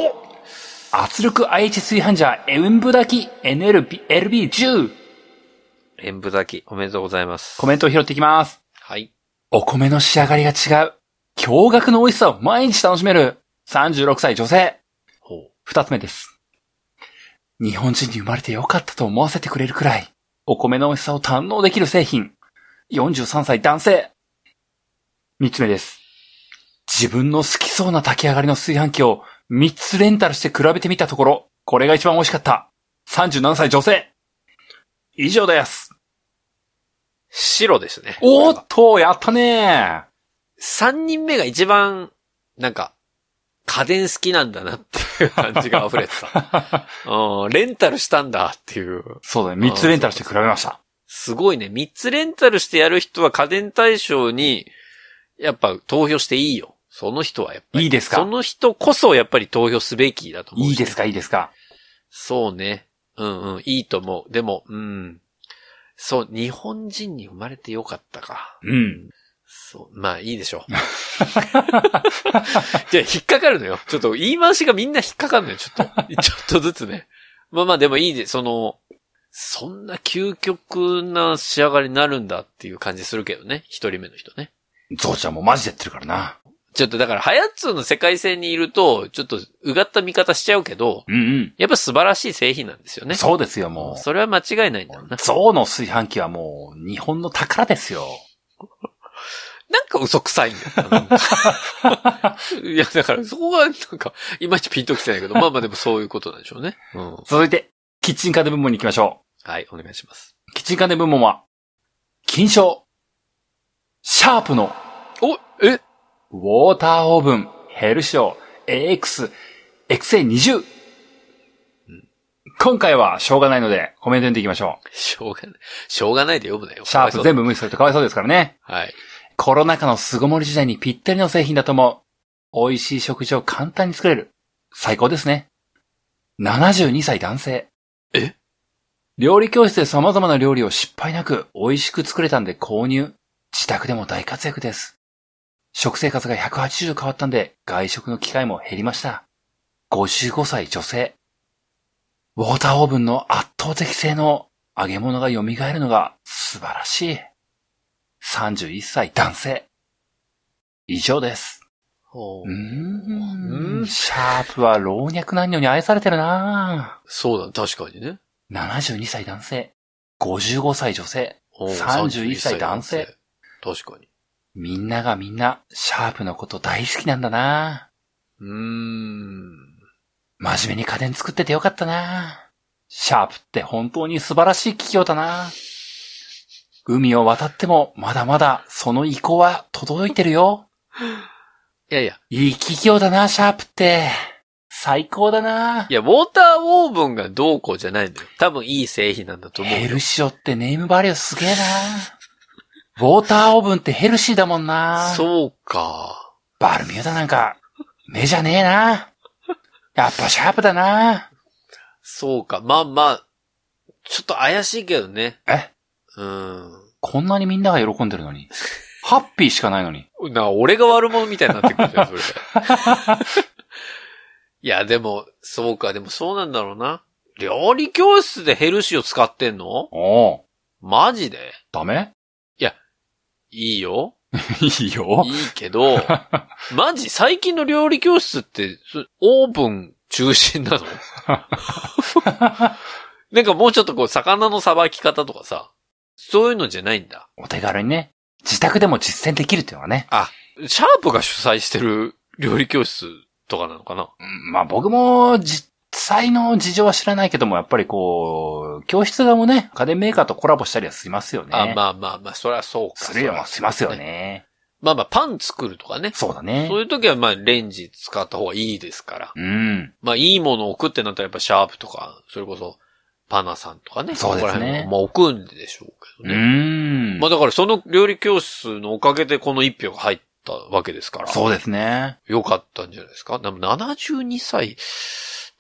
圧力 IH 炊飯ジャー塩分炊き NLB、LB10。な。演舞炊き、おめでとうございます。コメントを拾っていきます。はい。お米の仕上がりが違う。驚愕の美味しさを毎日楽しめる。36歳女性。ほう。二つ目です。日本人に生まれてよかったと思わせてくれるくらい、お米の美味しさを堪能できる製品。43歳男性。三つ目です。自分の好きそうな炊き上がりの炊飯器を三つレンタルして比べてみたところ、これが一番美味しかった。37歳女性。以上です。白ですね。おーっと、やったね三人目が一番、なんか、家電好きなんだなっていう感じが溢れてた。(laughs) うん、レンタルしたんだっていう。そうだね。3つレンタルして比べました。すごいね。3つレンタルしてやる人は家電対象に、やっぱ投票していいよ。その人はやっぱり。いいですか？その人こそやっぱり投票すべきだと思うし。いいですか、いいですか。そうね。うんうん、いいと思う。でも、うん。そう、日本人に生まれてよかったか。うん。そう、まあいいでしょう。じゃあ引っかかるのよ。ちょっと言い回しがみんな引っかかるのよ、ちょっと。(laughs) ちょっとずつね。まあまあでもいいで、その、そんな究極な仕上がりになるんだっていう感じするけどね。一人目の人ね。ゾウちゃんもマジでやってるからな。ちょっとだから、ハヤッツーの世界線にいると、ちょっとうがった見方しちゃうけど、うんうん。やっぱ素晴らしい製品なんですよね。そうですよ、もそれは間違いないんだろうなう。。ゾウの炊飯器はもう、日本の宝ですよ。なんか嘘くさいんだよ (laughs) いや、だからそこがなんか、いまいちピンときてないけど、まあまあでもそういうことなんでしょうね。うん。続いて、キッチン家電部門に行きましょはい、お願いします。う。キッチン家電部門は、金賞。シャープのお、え？ウォーターオーブンヘルシオ AX XA20。今回はしょうがないのでコメント読んでいきましょしょうがない。しょうがないで読むなよ。う。シャープ全部。部無視するとかわいそうですからね。はい。コロナ禍の巣ごもり時代にぴったりの製品だと思う。美味しい食事を簡単に作れる。最高ですね。72歳男性。え？料理教室で様々な料理を失敗なく美味しく作れたんで購入。自宅でも大活躍です。食生活が180度変わったんで外食の機会も減りました。55歳女性。ウォーターオーブンの圧倒的性の揚げ物が蘇るのが素晴らしい。31歳男性。以上です。うーん。うんシャープは老若男女に愛されてるなそうだ、確かにね。72歳男性。55歳女性。おう31歳男性。確かに。みんながみんな、シャープのこと大好きなんだなうーん。真面目に家電作っててよかったなシャープって本当に素晴らしい企業だな海を渡ってもまだまだその意向は届いてるよ。いやいや、いい企業だな、シャープって。最高だないや、ウォーターオーブンがどうこうじゃないんだよ。多分いい製品なんだと思うよ。ヘルシオってネームバリューすげえなウォーターオーブンってヘルシーだもんなそうか。バルミューダなんか、目じゃねえなやっぱシャープだなそうか。まあまあ、ちょっと怪しいけどね。え？うん。こんなにみんなが喜んでるのに。ハッピーしかないのに。な、俺が悪者みたいになってくるじゃん、それで。いや、でも、そうか、でもそうなんだろうな。料理教室でヘルシーを使ってんの？おうマジで？ダメ？いいよ。(laughs) いいよ。いいけど、(laughs) マジ最近の料理教室って、そオーブン中心なの？(laughs) なんかもうちょっとこう、魚のさばき方とかさ、そういうのじゃないんだ。お手軽にね、自宅でも実践できるっていうのはね。シャープが主催してる料理教室とかなのかな？うんまあ僕も実際の事情は知らないけども、やっぱりこう、教室側もね、家電メーカーとコラボしたりはしますよね。あ、まあまあまあ、そりゃそうか。するよ、しますよ。ね。まあまあ、パン作るとかね。そうだねそう。いう時はまあ、レンジ使った方がいいですから。うん。まあ、いいものを置くってなったらやっぱシャープとか、それこそ、パナさんとかね。そうですねまあ置くんでしょうけうどね。ん。まあだからその料理教室のおかげでこの一票が入ったわけですから。そうですね。よかったんじゃないですか。でも72歳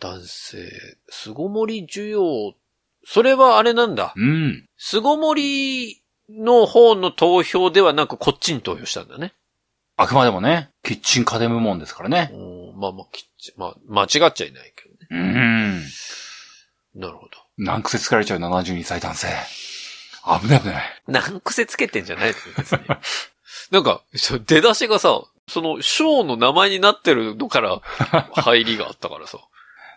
男性、巣ごもり需要、それはあれなんだ。うん。巣ごもりの方の投票ではなくこっちに投票したんだね。あくまでもね、キッチン家電部門ですからね。うんまあまあ、きっちまあ、間違っちゃいないけどね。うん。なるほど。難癖つかれちゃう72歳男性。危ない危ない。難癖つけてんじゃないですよ、別に。なんか、出だしがさ、その、ショーの名前になってるのから、入りがあったからさ。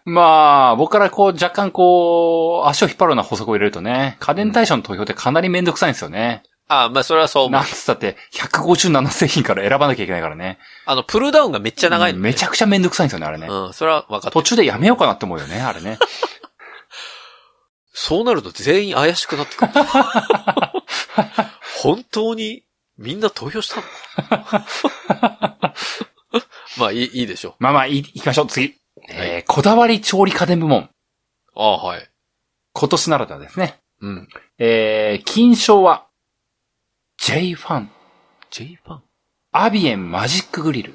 まあ、僕からこう、若干こう、足を引っ張るような補足を入れるとね、家電対象の投票ってかなりめんどくさいんですよね。ああ、まあ、それはそう思うなん。つったって、157製品から選ばなきゃいけないからね。あの、プルダウンがめっちゃ長いの、うんめちゃくちゃめんどくさいんですよね、あれね。うん、それは分かった途。中でやめようかなって思うよね、あれね。(laughs) そうなると全員怪しくなってくる。(laughs) 本当にみんな投票したの？(laughs) まあいい、いいでしょまあまあ、いい行きましょう、次。う。えーこだわり調理家電部門。ああ、はい。今年ならではですね。うん。えー、金賞は、J ファン、J ファン？アビエンマジックグリル。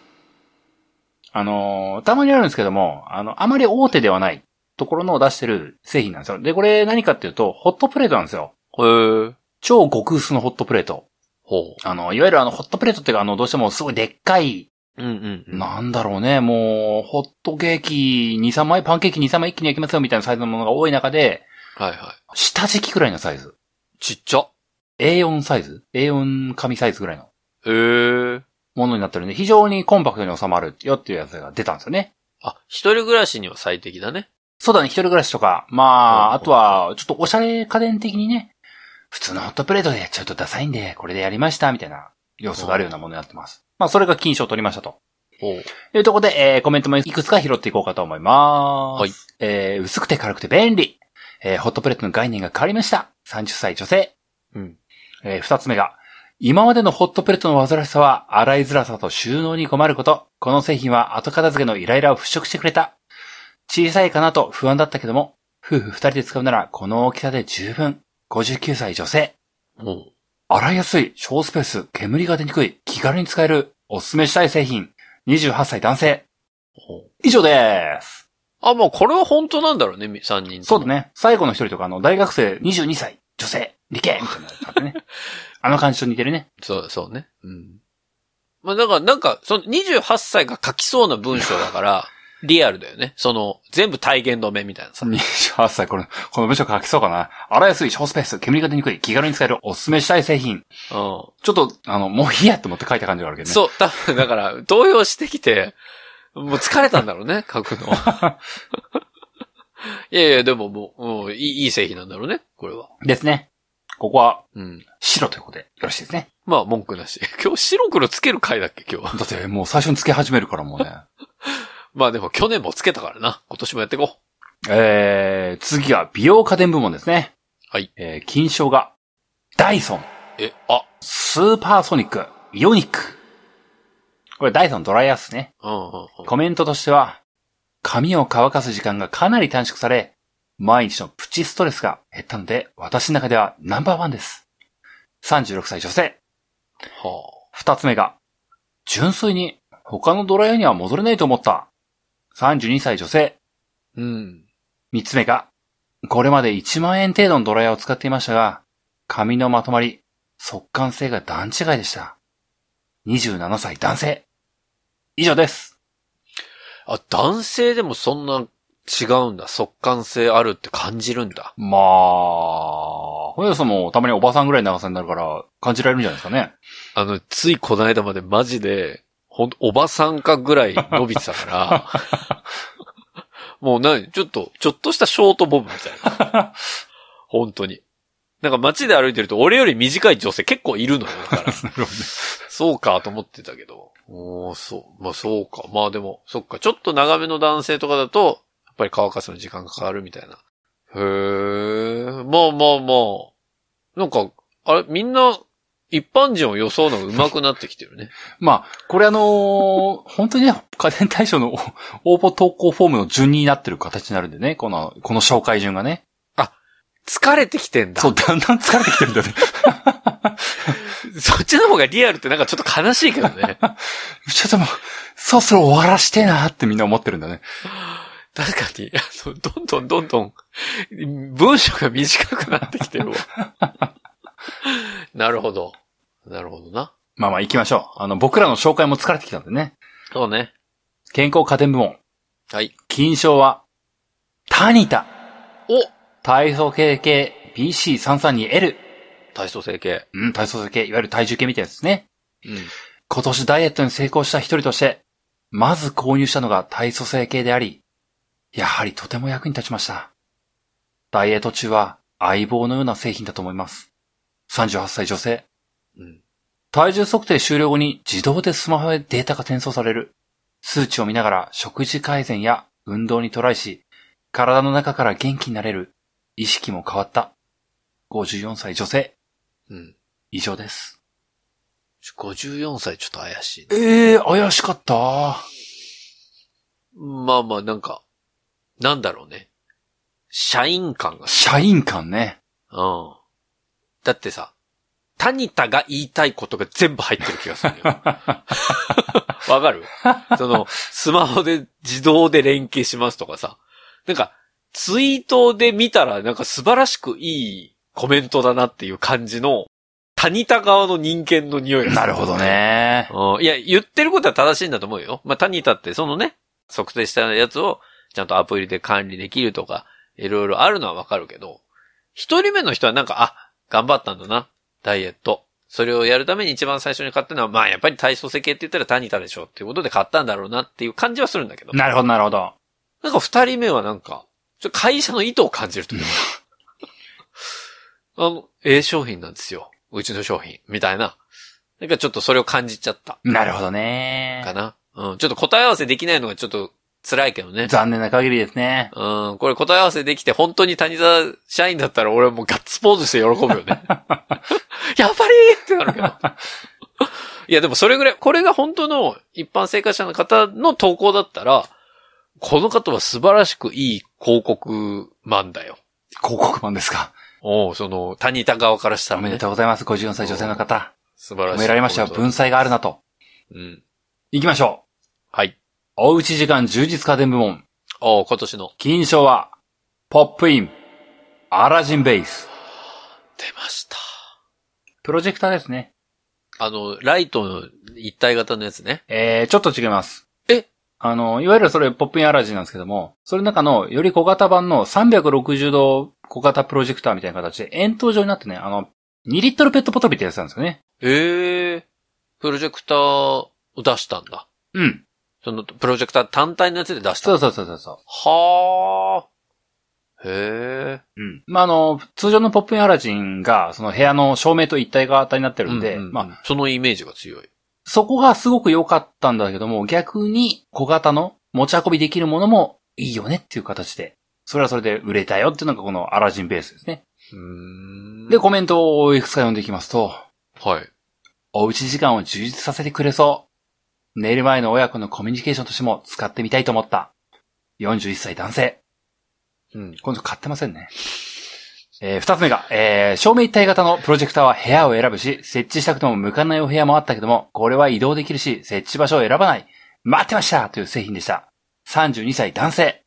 あのーたまにあるんですけども、あの、あまり大手ではないところのを出してる製品なんですよ。で、これ何かっていうと、ホットプレートなんですよ。へえ。超極薄のホットプレート。ほあの、いわゆるあの、ホットプレートっていうか、あの、どうしてもすごいでっかい、う。うんうんうん。なんだろうね、もう、ホットケーキ2、3枚、パンケーキ2、3枚一気に焼きますよみたいなサイズのものが多い中で、はいは下敷きくらいのサイズ。い。ちっちゃ？A4 サイズ ?A4 紙サイズぐらいのへえ。ものになってるんで、非常にコンパクトに収まるよっていうやつが出たんですよね。あ、一人暮らしには最適だね。そうだね、一人暮らしとか、まあ、うんあとは、ちょっとおしゃれ家電的にね、普通のホットプレートでちゃうとダサいんで、これでやりました、みたいな要素があるようなものになってます。まあ、それが金賞を取りましたと。というところで、えー、コメントもいくつか拾っていこうかと思います。はい。えー、薄くて軽くて便利。えー、ホットプレートの概念が変わりました。30歳女性。うん。えー、二つ目が、今までのホットプレートの煩わしさは、洗いづらさと収納に困ること。この製品は後片付けのイライラを払拭してくれた。小さいかなと不安だったけども、夫婦二人で使うならこの大きさで十分。59歳女性。ほう。洗いやすい、小スペース、煙が出にくい、気軽に使える、おすすめしたい製品。28歳男性。以上です。あ、もうこれは本当なんだろうね、み三人ともそうだ。ね。最後の一人とか、あの、大学生22歳、女性、理系みたいなのがあってね。(laughs) あの感じと似てるね。そう、そうね。うん。まあ、だから、なんか、その28歳が書きそうな文章だから、リアルだよね。その、全部体言止めみたいなさ。(laughs) 28歳、これ、この文章書きそうかな。洗いやすい、小スペース、煙が出にくい、気軽に使える、おすすめしたい製品。うん。ちょっと、あの、もういいやって思って書いた感じがあるけどね。そう、多分、だから、動揺してきて、もう疲れたんだろうね、(laughs) 書くの。いやいや、でももう、うんいい、いい製品なんだろうね、これは。ですね。ここは、うん。白ということで、よろしいですね。まあ、文句なし。今日白黒つける回だっけ、今日は。だって、もう最初につけ始めるからもうね。(laughs) まあでも去年もつけたからな。今年もやっていこえー、次は美容家電部門ですね。はい。えー、金賞が、ダイソン、う。え、あ、スーパーソニック、イオニック。これダイソンドライヤーっすね。うんうんうん。コメントとしては、髪を乾かす時間がかなり短縮され、毎日のプチストレスが減ったので、私の中ではナンバーワンです。36歳女性。は二つ目が、純粋に他のドライヤーには戻れないと思った。32歳女性。あ。うん。三つ目が、これまで1万円程度のドライヤーを使っていましたが、髪のまとまり、速乾性が段違いでした。27歳男性。以上です。あ、男性でもそんな違うんだ。速乾性あるって感じるんだ。まあ、ホヤさんもたまにおばさんぐらいの長さになるから感じられるんじゃないですかね。あの、ついこの間までマジで、ほんと、おばさんかぐらい伸びてたから、もう何ちょっと、ちょっとしたショートボブみたいな。本当に。なんか街で歩いてると、俺より短い女性結構いるのよ。だから。(laughs) そうかと思ってたけど。おーそう。まあそうか。まあでも、そっか。ちょっと長めの男性とかだと、やっぱり乾かすのに時間がかかるみたいな。へー。まあまあまあ。なんか、あれ、みんな、一般人を装うのが上手くなってきてるね。(laughs) まあ、これあのー本当にね、家電対象の (laughs) 応募投稿フォームの順になってる形になるんでね、この、この紹介順がね。疲れてきてんだ。そう、だんだん疲れてきてるんだよね。(laughs) そっちの方がリアルってなんかちょっと悲しいけどね。ちょっともう、そろそろ終わらしてえなってみんな思ってるんだね。確かに、あの、どんどんどんどん、文章が短くなってきてるわ。なるほど。なるほどな。まあまあ行きましょう。あの、僕らの紹介も疲れてきたんでね。そうね。健康家電部門。はい。金賞は、タニタ。お体操系系 BC332L。体操整形。うん、体操系、いわゆる体重計みたいなやつですね。うん。今年ダイエットに成功した一人として、まず購入したのが体組成系であり、やはりとても役に立ちました。ダイエット中は相棒のような製品だと思います。38歳女性。うん。体重測定終了後に自動でスマホへデータが転送される。数値を見ながら食事改善や運動にトライし、体の中から元気になれる。意識も変わった。54歳女性。うん。以上です。54歳ちょっと怪しいね。ええー、怪しかった。まあまあ、なんか、なんだろうね。社員感が。社員感ね。うん。だってさ、タニタが言いたいことが全部入ってる気がするよ。(laughs) わかる？(laughs) その、スマホで自動で連携しますとかさ。なんか、ツイートで見たらなんか素晴らしくいいコメントだなっていう感じの、タニタ側の人間の匂いがするなるほど。ね。うんいや、言ってることは正しいんだと思うよ。まあ、タニタってそのね、測定したやつをちゃんとアプリで管理できるとか、いろいろあるのはわかるけど、一人目の人はなんか、あ、頑張ったんだな、ダイエット。それをやるために一番最初に買ったのは、まあやっぱり体組成計って言ったらタニタでしょっていうことで買ったんだろうなっていう感じはするんだけど。なるほど、なるほど。なんか二人目はなんか、ちょ会社の意図を感じるというか。(laughs) あの、ええ商品なんですよ。うちの商品。みたいな。なんかちょっとそれを感じちゃった。なるほどねか。な。うん。ちょっと答え合わせできないのがちょっと辛いけどね。残念な限りですね。うん。これ答え合わせできて本当に谷沢社員だったら俺はもうガッツポーズして喜ぶよね。(laughs) やっぱりってなるけど。(laughs) いやでもそれぐらい、これが本当の一般生活者の方の投稿だったら、この方は素晴らしくいい広告マンだよ。広告版ですか。おうその、谷田側からしたら、ねおめで、とうございます。54歳女性の方。素晴らしい。褒められましたよ。文才があるなと。うん。行きましょう。はい。おうち時間充実家電部門。おう今年の。金賞は、ポップイン、アラジンベース。出ました。プロジェクターですね。あの、ライトの一体型のやつね。えー、ちょっと違います。え？あの、いわゆるそれポップインアラジンなんですけども、それの中のより小型版の360度小型プロジェクターみたいな形で円筒状になってね、あの、2リットルペットボトルみたいなやつなんですよね。ええプロジェクターを出したんだ。うん。その、プロジェクター単体のやつで出したそうそうそうそうそはあ。へえ。う。うん。まあ、あの、通常のポップインアラジンが、その部屋の照明と一体型になってるんで、うんうんうんまあ、そのイメージが強い。そこがすごく良かったんだけども、逆に小型の持ち運びできるものもいいよねっていう形で、それはそれで売れたよっていうのがこのアラジンベースですね。うーんで、コメントをいくつか読んでいきますと、はい。おうち時間を充実させてくれそう。寝る前の親子のコミュニケーションとしても使ってみたいと思った。41歳男性。うん。今度買ってませんね。えー二つ目が、えー、照明一体型のプロジェクターは部屋を選ぶし、設置したくても向かないお部屋もあったけども、これは移動できるし、設置場所を選ばない。待ってましたという製品でした。32歳男性。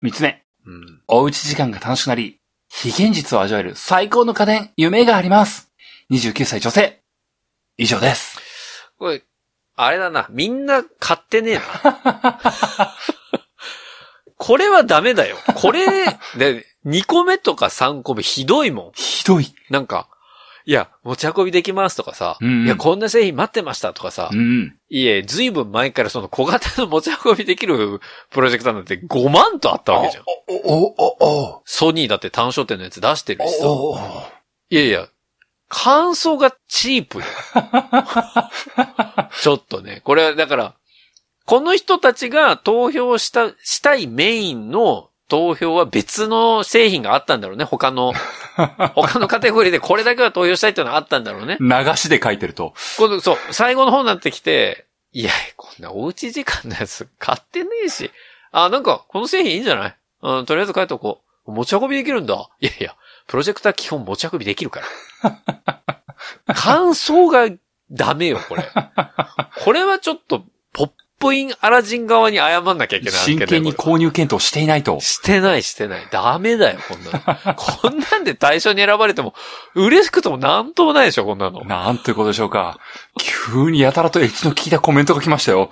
三つ目、うん。おうち時間が楽しくなり、非現実を味わえる最高の家電、夢があります。29歳女性。以上です。これ、あれだな。みんな買ってねえな。(laughs) これはダメだよ。これ、で、2個目とか3個目ひどいもん。ひどい。なんか、いや、持ち運びできますとかさ、うんうんいや、こんな製品待ってましたとかさ、うん。いえ、ずいぶん前からその小型の持ち運びできるプロジェクターなんて5万とあったわけじゃん。お、お、お、お、ソニーだって単焦点のやつ出してるしさ。いやいや、感想がチープよ。(laughs) ちょっとね。これはだから、この人たちが投票した、したいメインの投票は別の製品があったんだろうね。他の、(laughs) 他のカテゴリーでこれだけは投票したいっていうのがあったんだろうね。流しで書いてると。この、そう、最後の方になってきて、いや、こんなおうち時間のやつ買ってねえし。あ、なんか、この製品いいんじゃない？うん、とりあえず書いとこう。持ち運びできるんだ。いやいや、プロジェクター基本持ち運びできるから。(laughs) 感想がダメよ、これ。これはちょっと、ポップインアラジン側に謝んなきゃいけないわけね真剣に購入検討していないと。してないしてない。ダメだよ、こんなの。(laughs) こんなんで対象に選ばれても、嬉しくともなんともないでしょ、こんなの。いなんということでしょうか。急にやたらとエッジの効いたコメントが来ましたよ。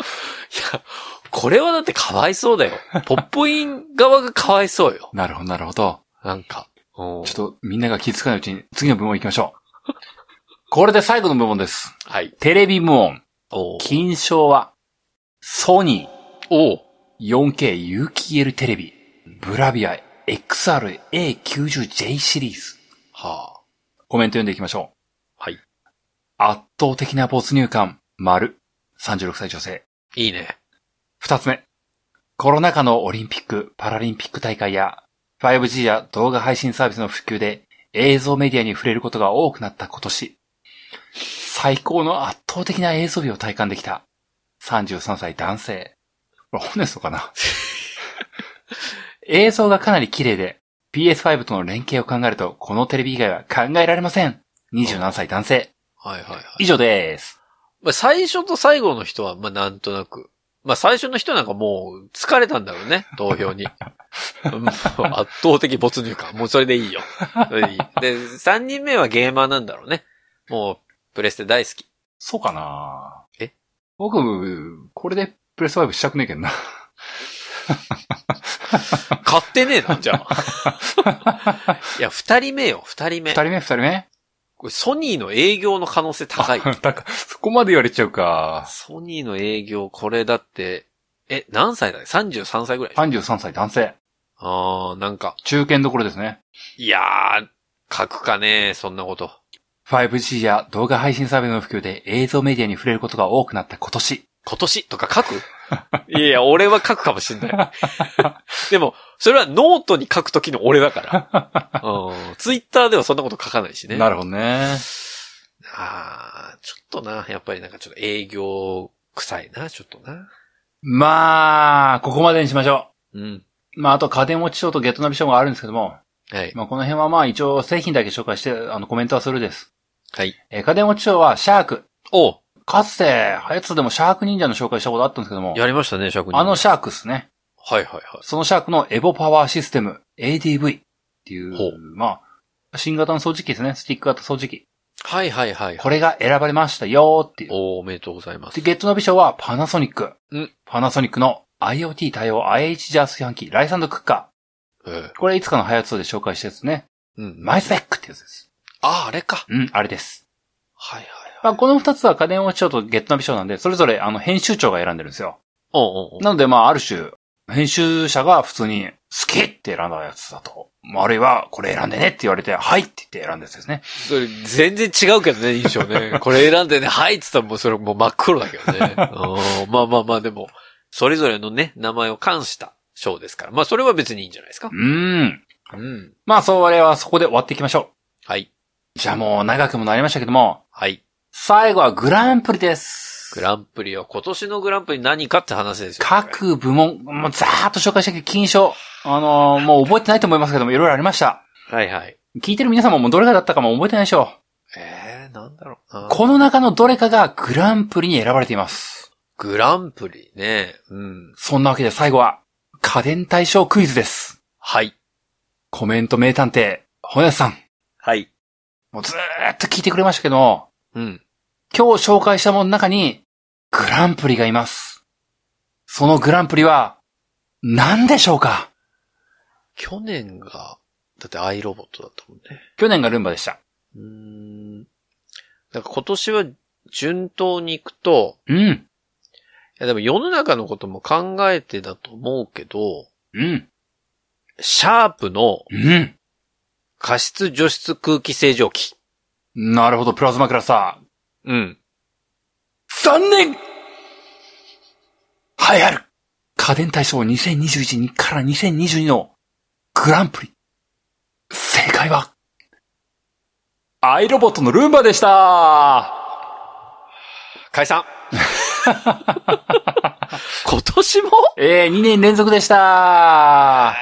や、これはだってかわいそうだよ。ポップイン側がかわいそうよ。なるほど、なるほど。なんか。うんちょっとみんなが気づかないうちに次の部門行きましょう。これで最後の部門です。はい。テレビ部門。金賞は、ソニー 4K 有機 EL テレビ、ブラビア XR-A90J シリーズ。はコメント読んでいきましょう。はい。圧倒的な没入感、丸。36歳女性。あ。いいね。二つ目。コロナ禍のオリンピック・パラリンピック大会や 5G や動画配信サービスの普及で映像メディアに触れることが多くなった今年。最高の圧倒的な映像美を体感できた33歳男性。これホネストかな (laughs) 映像がかなり綺麗で、PS5 との連携を考えると、このテレビ以外は考えられません。27歳男性。はいはいはい。以上です。まあ、最初と最後の人は、まあ、なんとなく。まあ、最初の人なんかもう、疲れたんだろうね、投票に。(laughs) 圧倒的没入感。もうそれでいいよ。いい。で、三人目はゲーマーなんだろうね。もう、プレステ大好き。そうかなえ僕、これでプレス5したくねえけどな。(laughs) 買ってねえな、じゃあ。いや、二人目よ、二人目二。人目？二人目？これソニーの営業の可能性高い。そこまで言われちゃうか。ソニーの営業、これだって、え、何歳だ ?33 歳ぐらい33歳男性。あー、なんか、中堅どころですね。いやー、書くかねそんなこと。5G や動画配信サービスの普及で映像メディアに触れることが多くなった今年。今年とか書く？(laughs) いやいや、俺は書くかもしんない。(laughs) でも、それはノートに書くときの俺だから。(laughs) うん。ツイッターではそんなこと書かないしね。なるほどね。あー、ちょっとな、やっぱりなんかちょっと営業臭いな、ちょっとな。まあ、ここまでにしましょうん。う。まあ、あと家電 Watch 賞と GetNavi 賞があるんですけども、はい。まあ、この辺はまあ一応製品だけ紹介して、あの、コメントはするです。はい。えー家電持ちショーはシャーク。おうかつて、ハヤツでもシャーク忍者の紹介したことあったんですけども、やりましたね、尺人。あのシャークですね。はいはいはい。そのシャークのエボパワーシステム ADV っていうほう、まあ、新型の掃除機ですね。スティック型掃除機。はいはいはい。これが選ばれましたよっていう。おーおめでとうございますで、。ゲットナビショーはパナソニック。んパナソニックの IoT 対応 IH ジャー炊飯器、ライスクッカええー。これいつかのハヤツで紹介したやつね。うん。マイスペックってやつです。あ、あれか。うん、あれです。はいはいまあ、この二つは家電ウォッチショーとゲットナビショーなんで、それぞれあの編集長が選んでるんですよ。おうおうなのでまあ、ある種、編集者が普通に好きって選んだやつだと。まああるいは、これ選んでねって言われて、はいって言って選んだやつですね。それ、全然違うけどね、印象ね。(laughs) これ選んでね、はいっつったらもうそれもう真っ黒だけどね。うんまあまあまあでも、それぞれのね、名前を冠した賞ですから。まあそれは別にいいんじゃないですかう。ーん。うん。まあ、そう我々はそこで終わっていきましょはい。う。じゃあもう長くもなりましたけども、はい。最後はグランプリです。グランプリは今年のグランプリ何かって話ですよ。各部門、もうざーっと紹介したけど、金賞。あのーもう覚えてないと思いますけども、いろいろありました。はいはい。聞いてる皆様もどれがだったかも覚えてないでしょえー、なんだろうなう。。この中のどれかがグランプリに選ばれています。グランプリね。うん。そんなわけで最後は、家電対象クイズです。はい。コメント名探偵、本屋さん。はい。もうずーっと聞いてくれましたけども、うん。今日紹介したものの中に、グランプリがいます。そのグランプリは、何でしょうか？去年が、だってアイロボットだったもんね。去年がルンバでした。うーん。なんか今年は順当に行くと、うん。いやでも世の中のことも考えてだと思うけど、うん。シャープのうん。加湿除湿空気清浄機。なるほど、プラズマクラスター。うん。残念流行る家電大賞2021から2022のグランプリ。正解は、アイロボットのルンバでした解散 (laughs) 今年も？えー、2年連続でした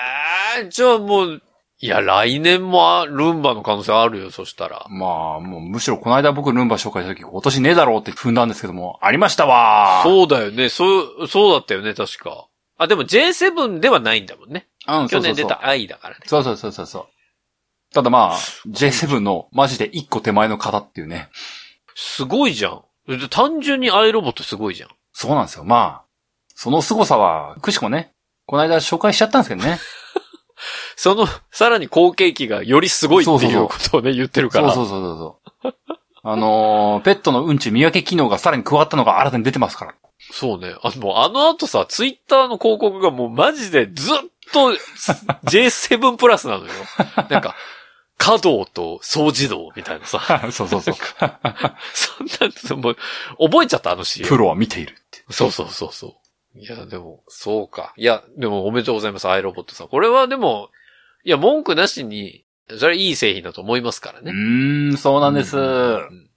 えー、じゃあもう、いや、来年もあルンバの可能性あるよ、そしたら。まあ、もうむしろこの間僕ルンバ紹介した時今年ねえだろうって踏んだんですけども、ありましたわそうだよね。そう、そうだったよね、確か。あ、でも J7 ではないんだもんね。うん、去年出そうそうそうた愛だからね。そうそうそうそうそう。ただまあ、J7 のマジで1個手前の方っていうね。すごいじゃん。で単純にアイロボットすごいじゃん。そうなんですよ。まあ、その凄さは、くしくもね、この間紹介しちゃったんですけどね。その、さらに後継機がよりすごいっていうことをね、言ってるから。そうそうそうそうそう。(laughs) あのーペットのうんち見分け機能がさらに加わったのが新たに出てますから。そうね。あの、あの後さ、ツイッターの広告がもうマジでずっと J7 プラスなのよ。(laughs) なんか、稼働と掃除道みたいなさ。(laughs) そうそうそう。そんな、もう、覚えちゃった、あの CM。プロは見ているって。そうそうそうそう。いや、でも、そうか。いや、でもおめでとうございます、アイロボットさん。これはでも、いや、文句なしに、それはいい製品だと思いますからうね。ーん、そうなんです。うん。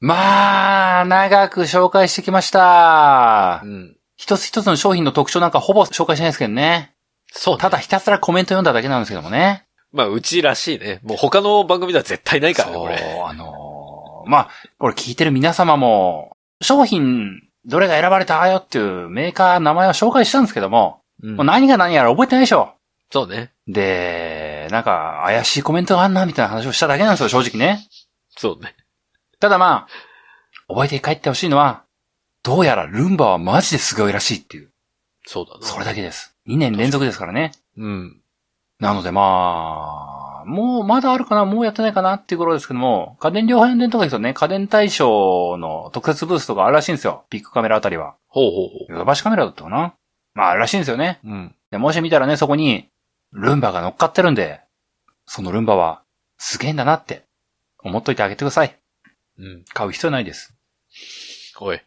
まあ、長く紹介してきましたう。ん。一つ一つの商品の特徴なんかほぼ紹介しないですけどね。そう、ただひたすらコメント読んだだけなんですけどもね。まあ、うちらしいね。もう他の番組では絶対ないからね、そうあのーまあ、これ聞いてる皆様も、商品、どれが選ばれたよっていうメーカー名前を紹介したんですけども、うんもう何が何やら覚えてないでしょ。そうね。で、なんか、怪しいコメントがあんな、みたいな話をしただけなんですよ、正直ね。そうね。ただまあ、覚えて帰ってほしいのは、どうやらルンバはマジですごいらしいっていう。そうだな。それだけです。2年連続ですからね。うん。なのでまあ、もうまだあるかなもうやってないかなっていう頃ですけども、家電量販店とかですとね、家電対象の特設ブースとかあるらしいんですよ。ビッグカメラあたりは。ほうほうほヨドバシカメラだったかなまああるらしいんですよね。う。うん。でもし見たらね、そこに、ルンバが乗っかってるんで、そのルンバは、すげえんだなって、思っといてあげてください。うん。買う必要ないです。おい。(laughs)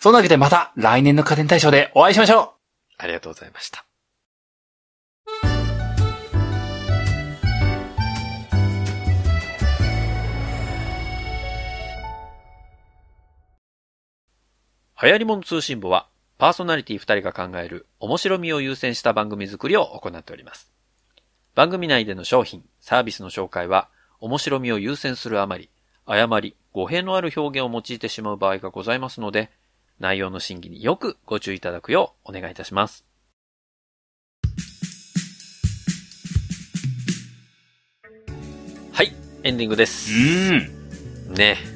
そんなわけでまた来年の家電対象でお会いしましょありがとうございました。流行り物通信簿は、パーソナリティ2人が考える面白みを優先した番組作りを行っております。番組内での商品、サービスの紹介は、面白みを優先するあまり、誤り、語弊のある表現を用いてしまう場合がございますので、内容の審議によくご注意いただくようお願いいたします。はい、エンディングでう。す。うーん。ね。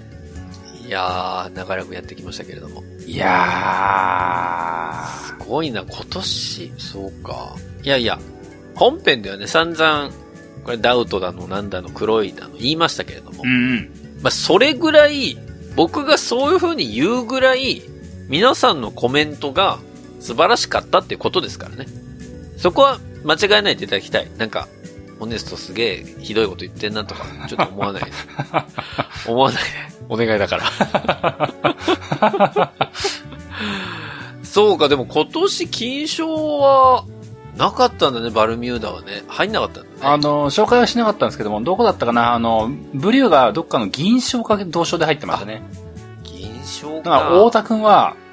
いやー、長らくやってきましたけれども。いやすごいな、今年、そうか。いやいや、本編ではね、散々、これダウトだの、なんだの、黒いだの、言いましたけれども、ー。うんうん。まあ、それぐらい、僕がそういう風に言うぐらい、皆さんのコメントが素晴らしかったっていうことですからね。そこは間違えないでいただきたい。なんか、ホネストすげえひどいこと言ってんなとか、ちょっと思わないで。(laughs) 思わないで。お願いだから。そうか、でも今年金賞は、なかったんだね、バルミューダはね。入んなかったんだね。あの、紹介はしなかったんですけども、どこだったかな？あの、ブリューがどっかの銀賞か銅賞で入ってましたね。銀賞か。だから、太田くんは、うん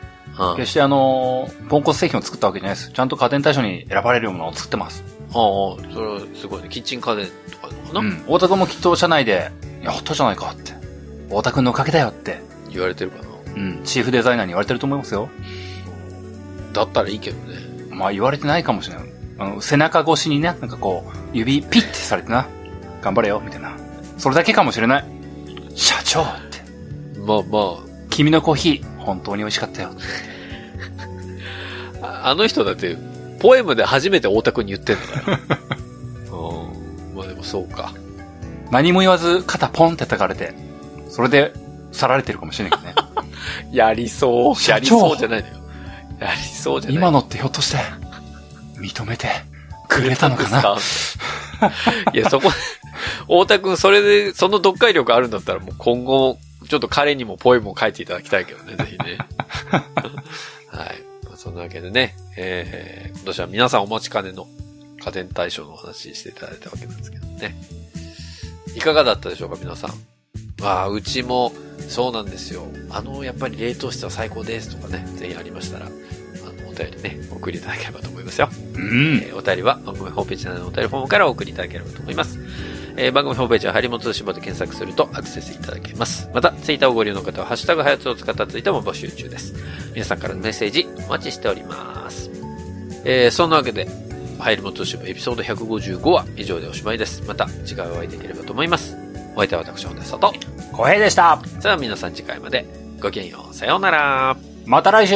決してあの、ポンコツ製品を作ったわけじゃないです。ちゃんと家電対象に選ばれるものを作ってます。ああ、それはすごいね。キッチン家電とかのかな、うん。太田くんもきっと社内で、やったじゃないかって。太田くんのおかげだよって。言われてるかなうん。チーフデザイナーに言われてると思いますよ。だったらいいけどね。まあ言われてないかもしれない。あの、背中越しにね、なんかこう、指ピッてされてな。頑張れよ、みたいな。それだけかもしれない。社長って。まあま君のコーヒー、本当に美味しかったよ。(laughs) あ、あの人だって、ポエムで初めて大田くんに言ってんだから。うん。まあでもそうか。何も言わず、肩ポンって叩かれて、それで、去られてるかもしれないけどね。(laughs) やりそう。やりそうじゃないのよ。やりそうじゃない。今のってひょっとして、認めてくれたのかな？(laughs) いや、そこ、大田くん、それで、その読解力あるんだったら、もう今後、ちょっと彼にもポエムを書いていただきたいけどね、ぜひね。(laughs) はい。まあ、そんなわけでね、えー、今年は皆さんお待ちかねの家電対象のお話していただいたわけなんですけどね。いかがだったでしょうか、皆さん？まあ、うちも、そうなんですよ。あの、やっぱり冷凍室は最高ですとかね、ぜひありましたら、あの、お便りね、お送りいただければと思いますよ。うん。えーお便りは番組ホームページ内のお便りフォームからお送りいただければと思います。えー番組ホームページはハリモン通信簿で検索するとアクセスいただけます。また、ツイッターをご利用の方は、ハッシュタグハヤツを使ったツイートも募集中です。皆さんからのメッセージお待ちしております。えーそんなわけで、ハイリモン通信簿エピソード155は以上でおしまいです。また次回お会いできればと思います。お相手は私、本田里。小平でした。さあ皆さん次回までごきげんよう。さようなら。また来週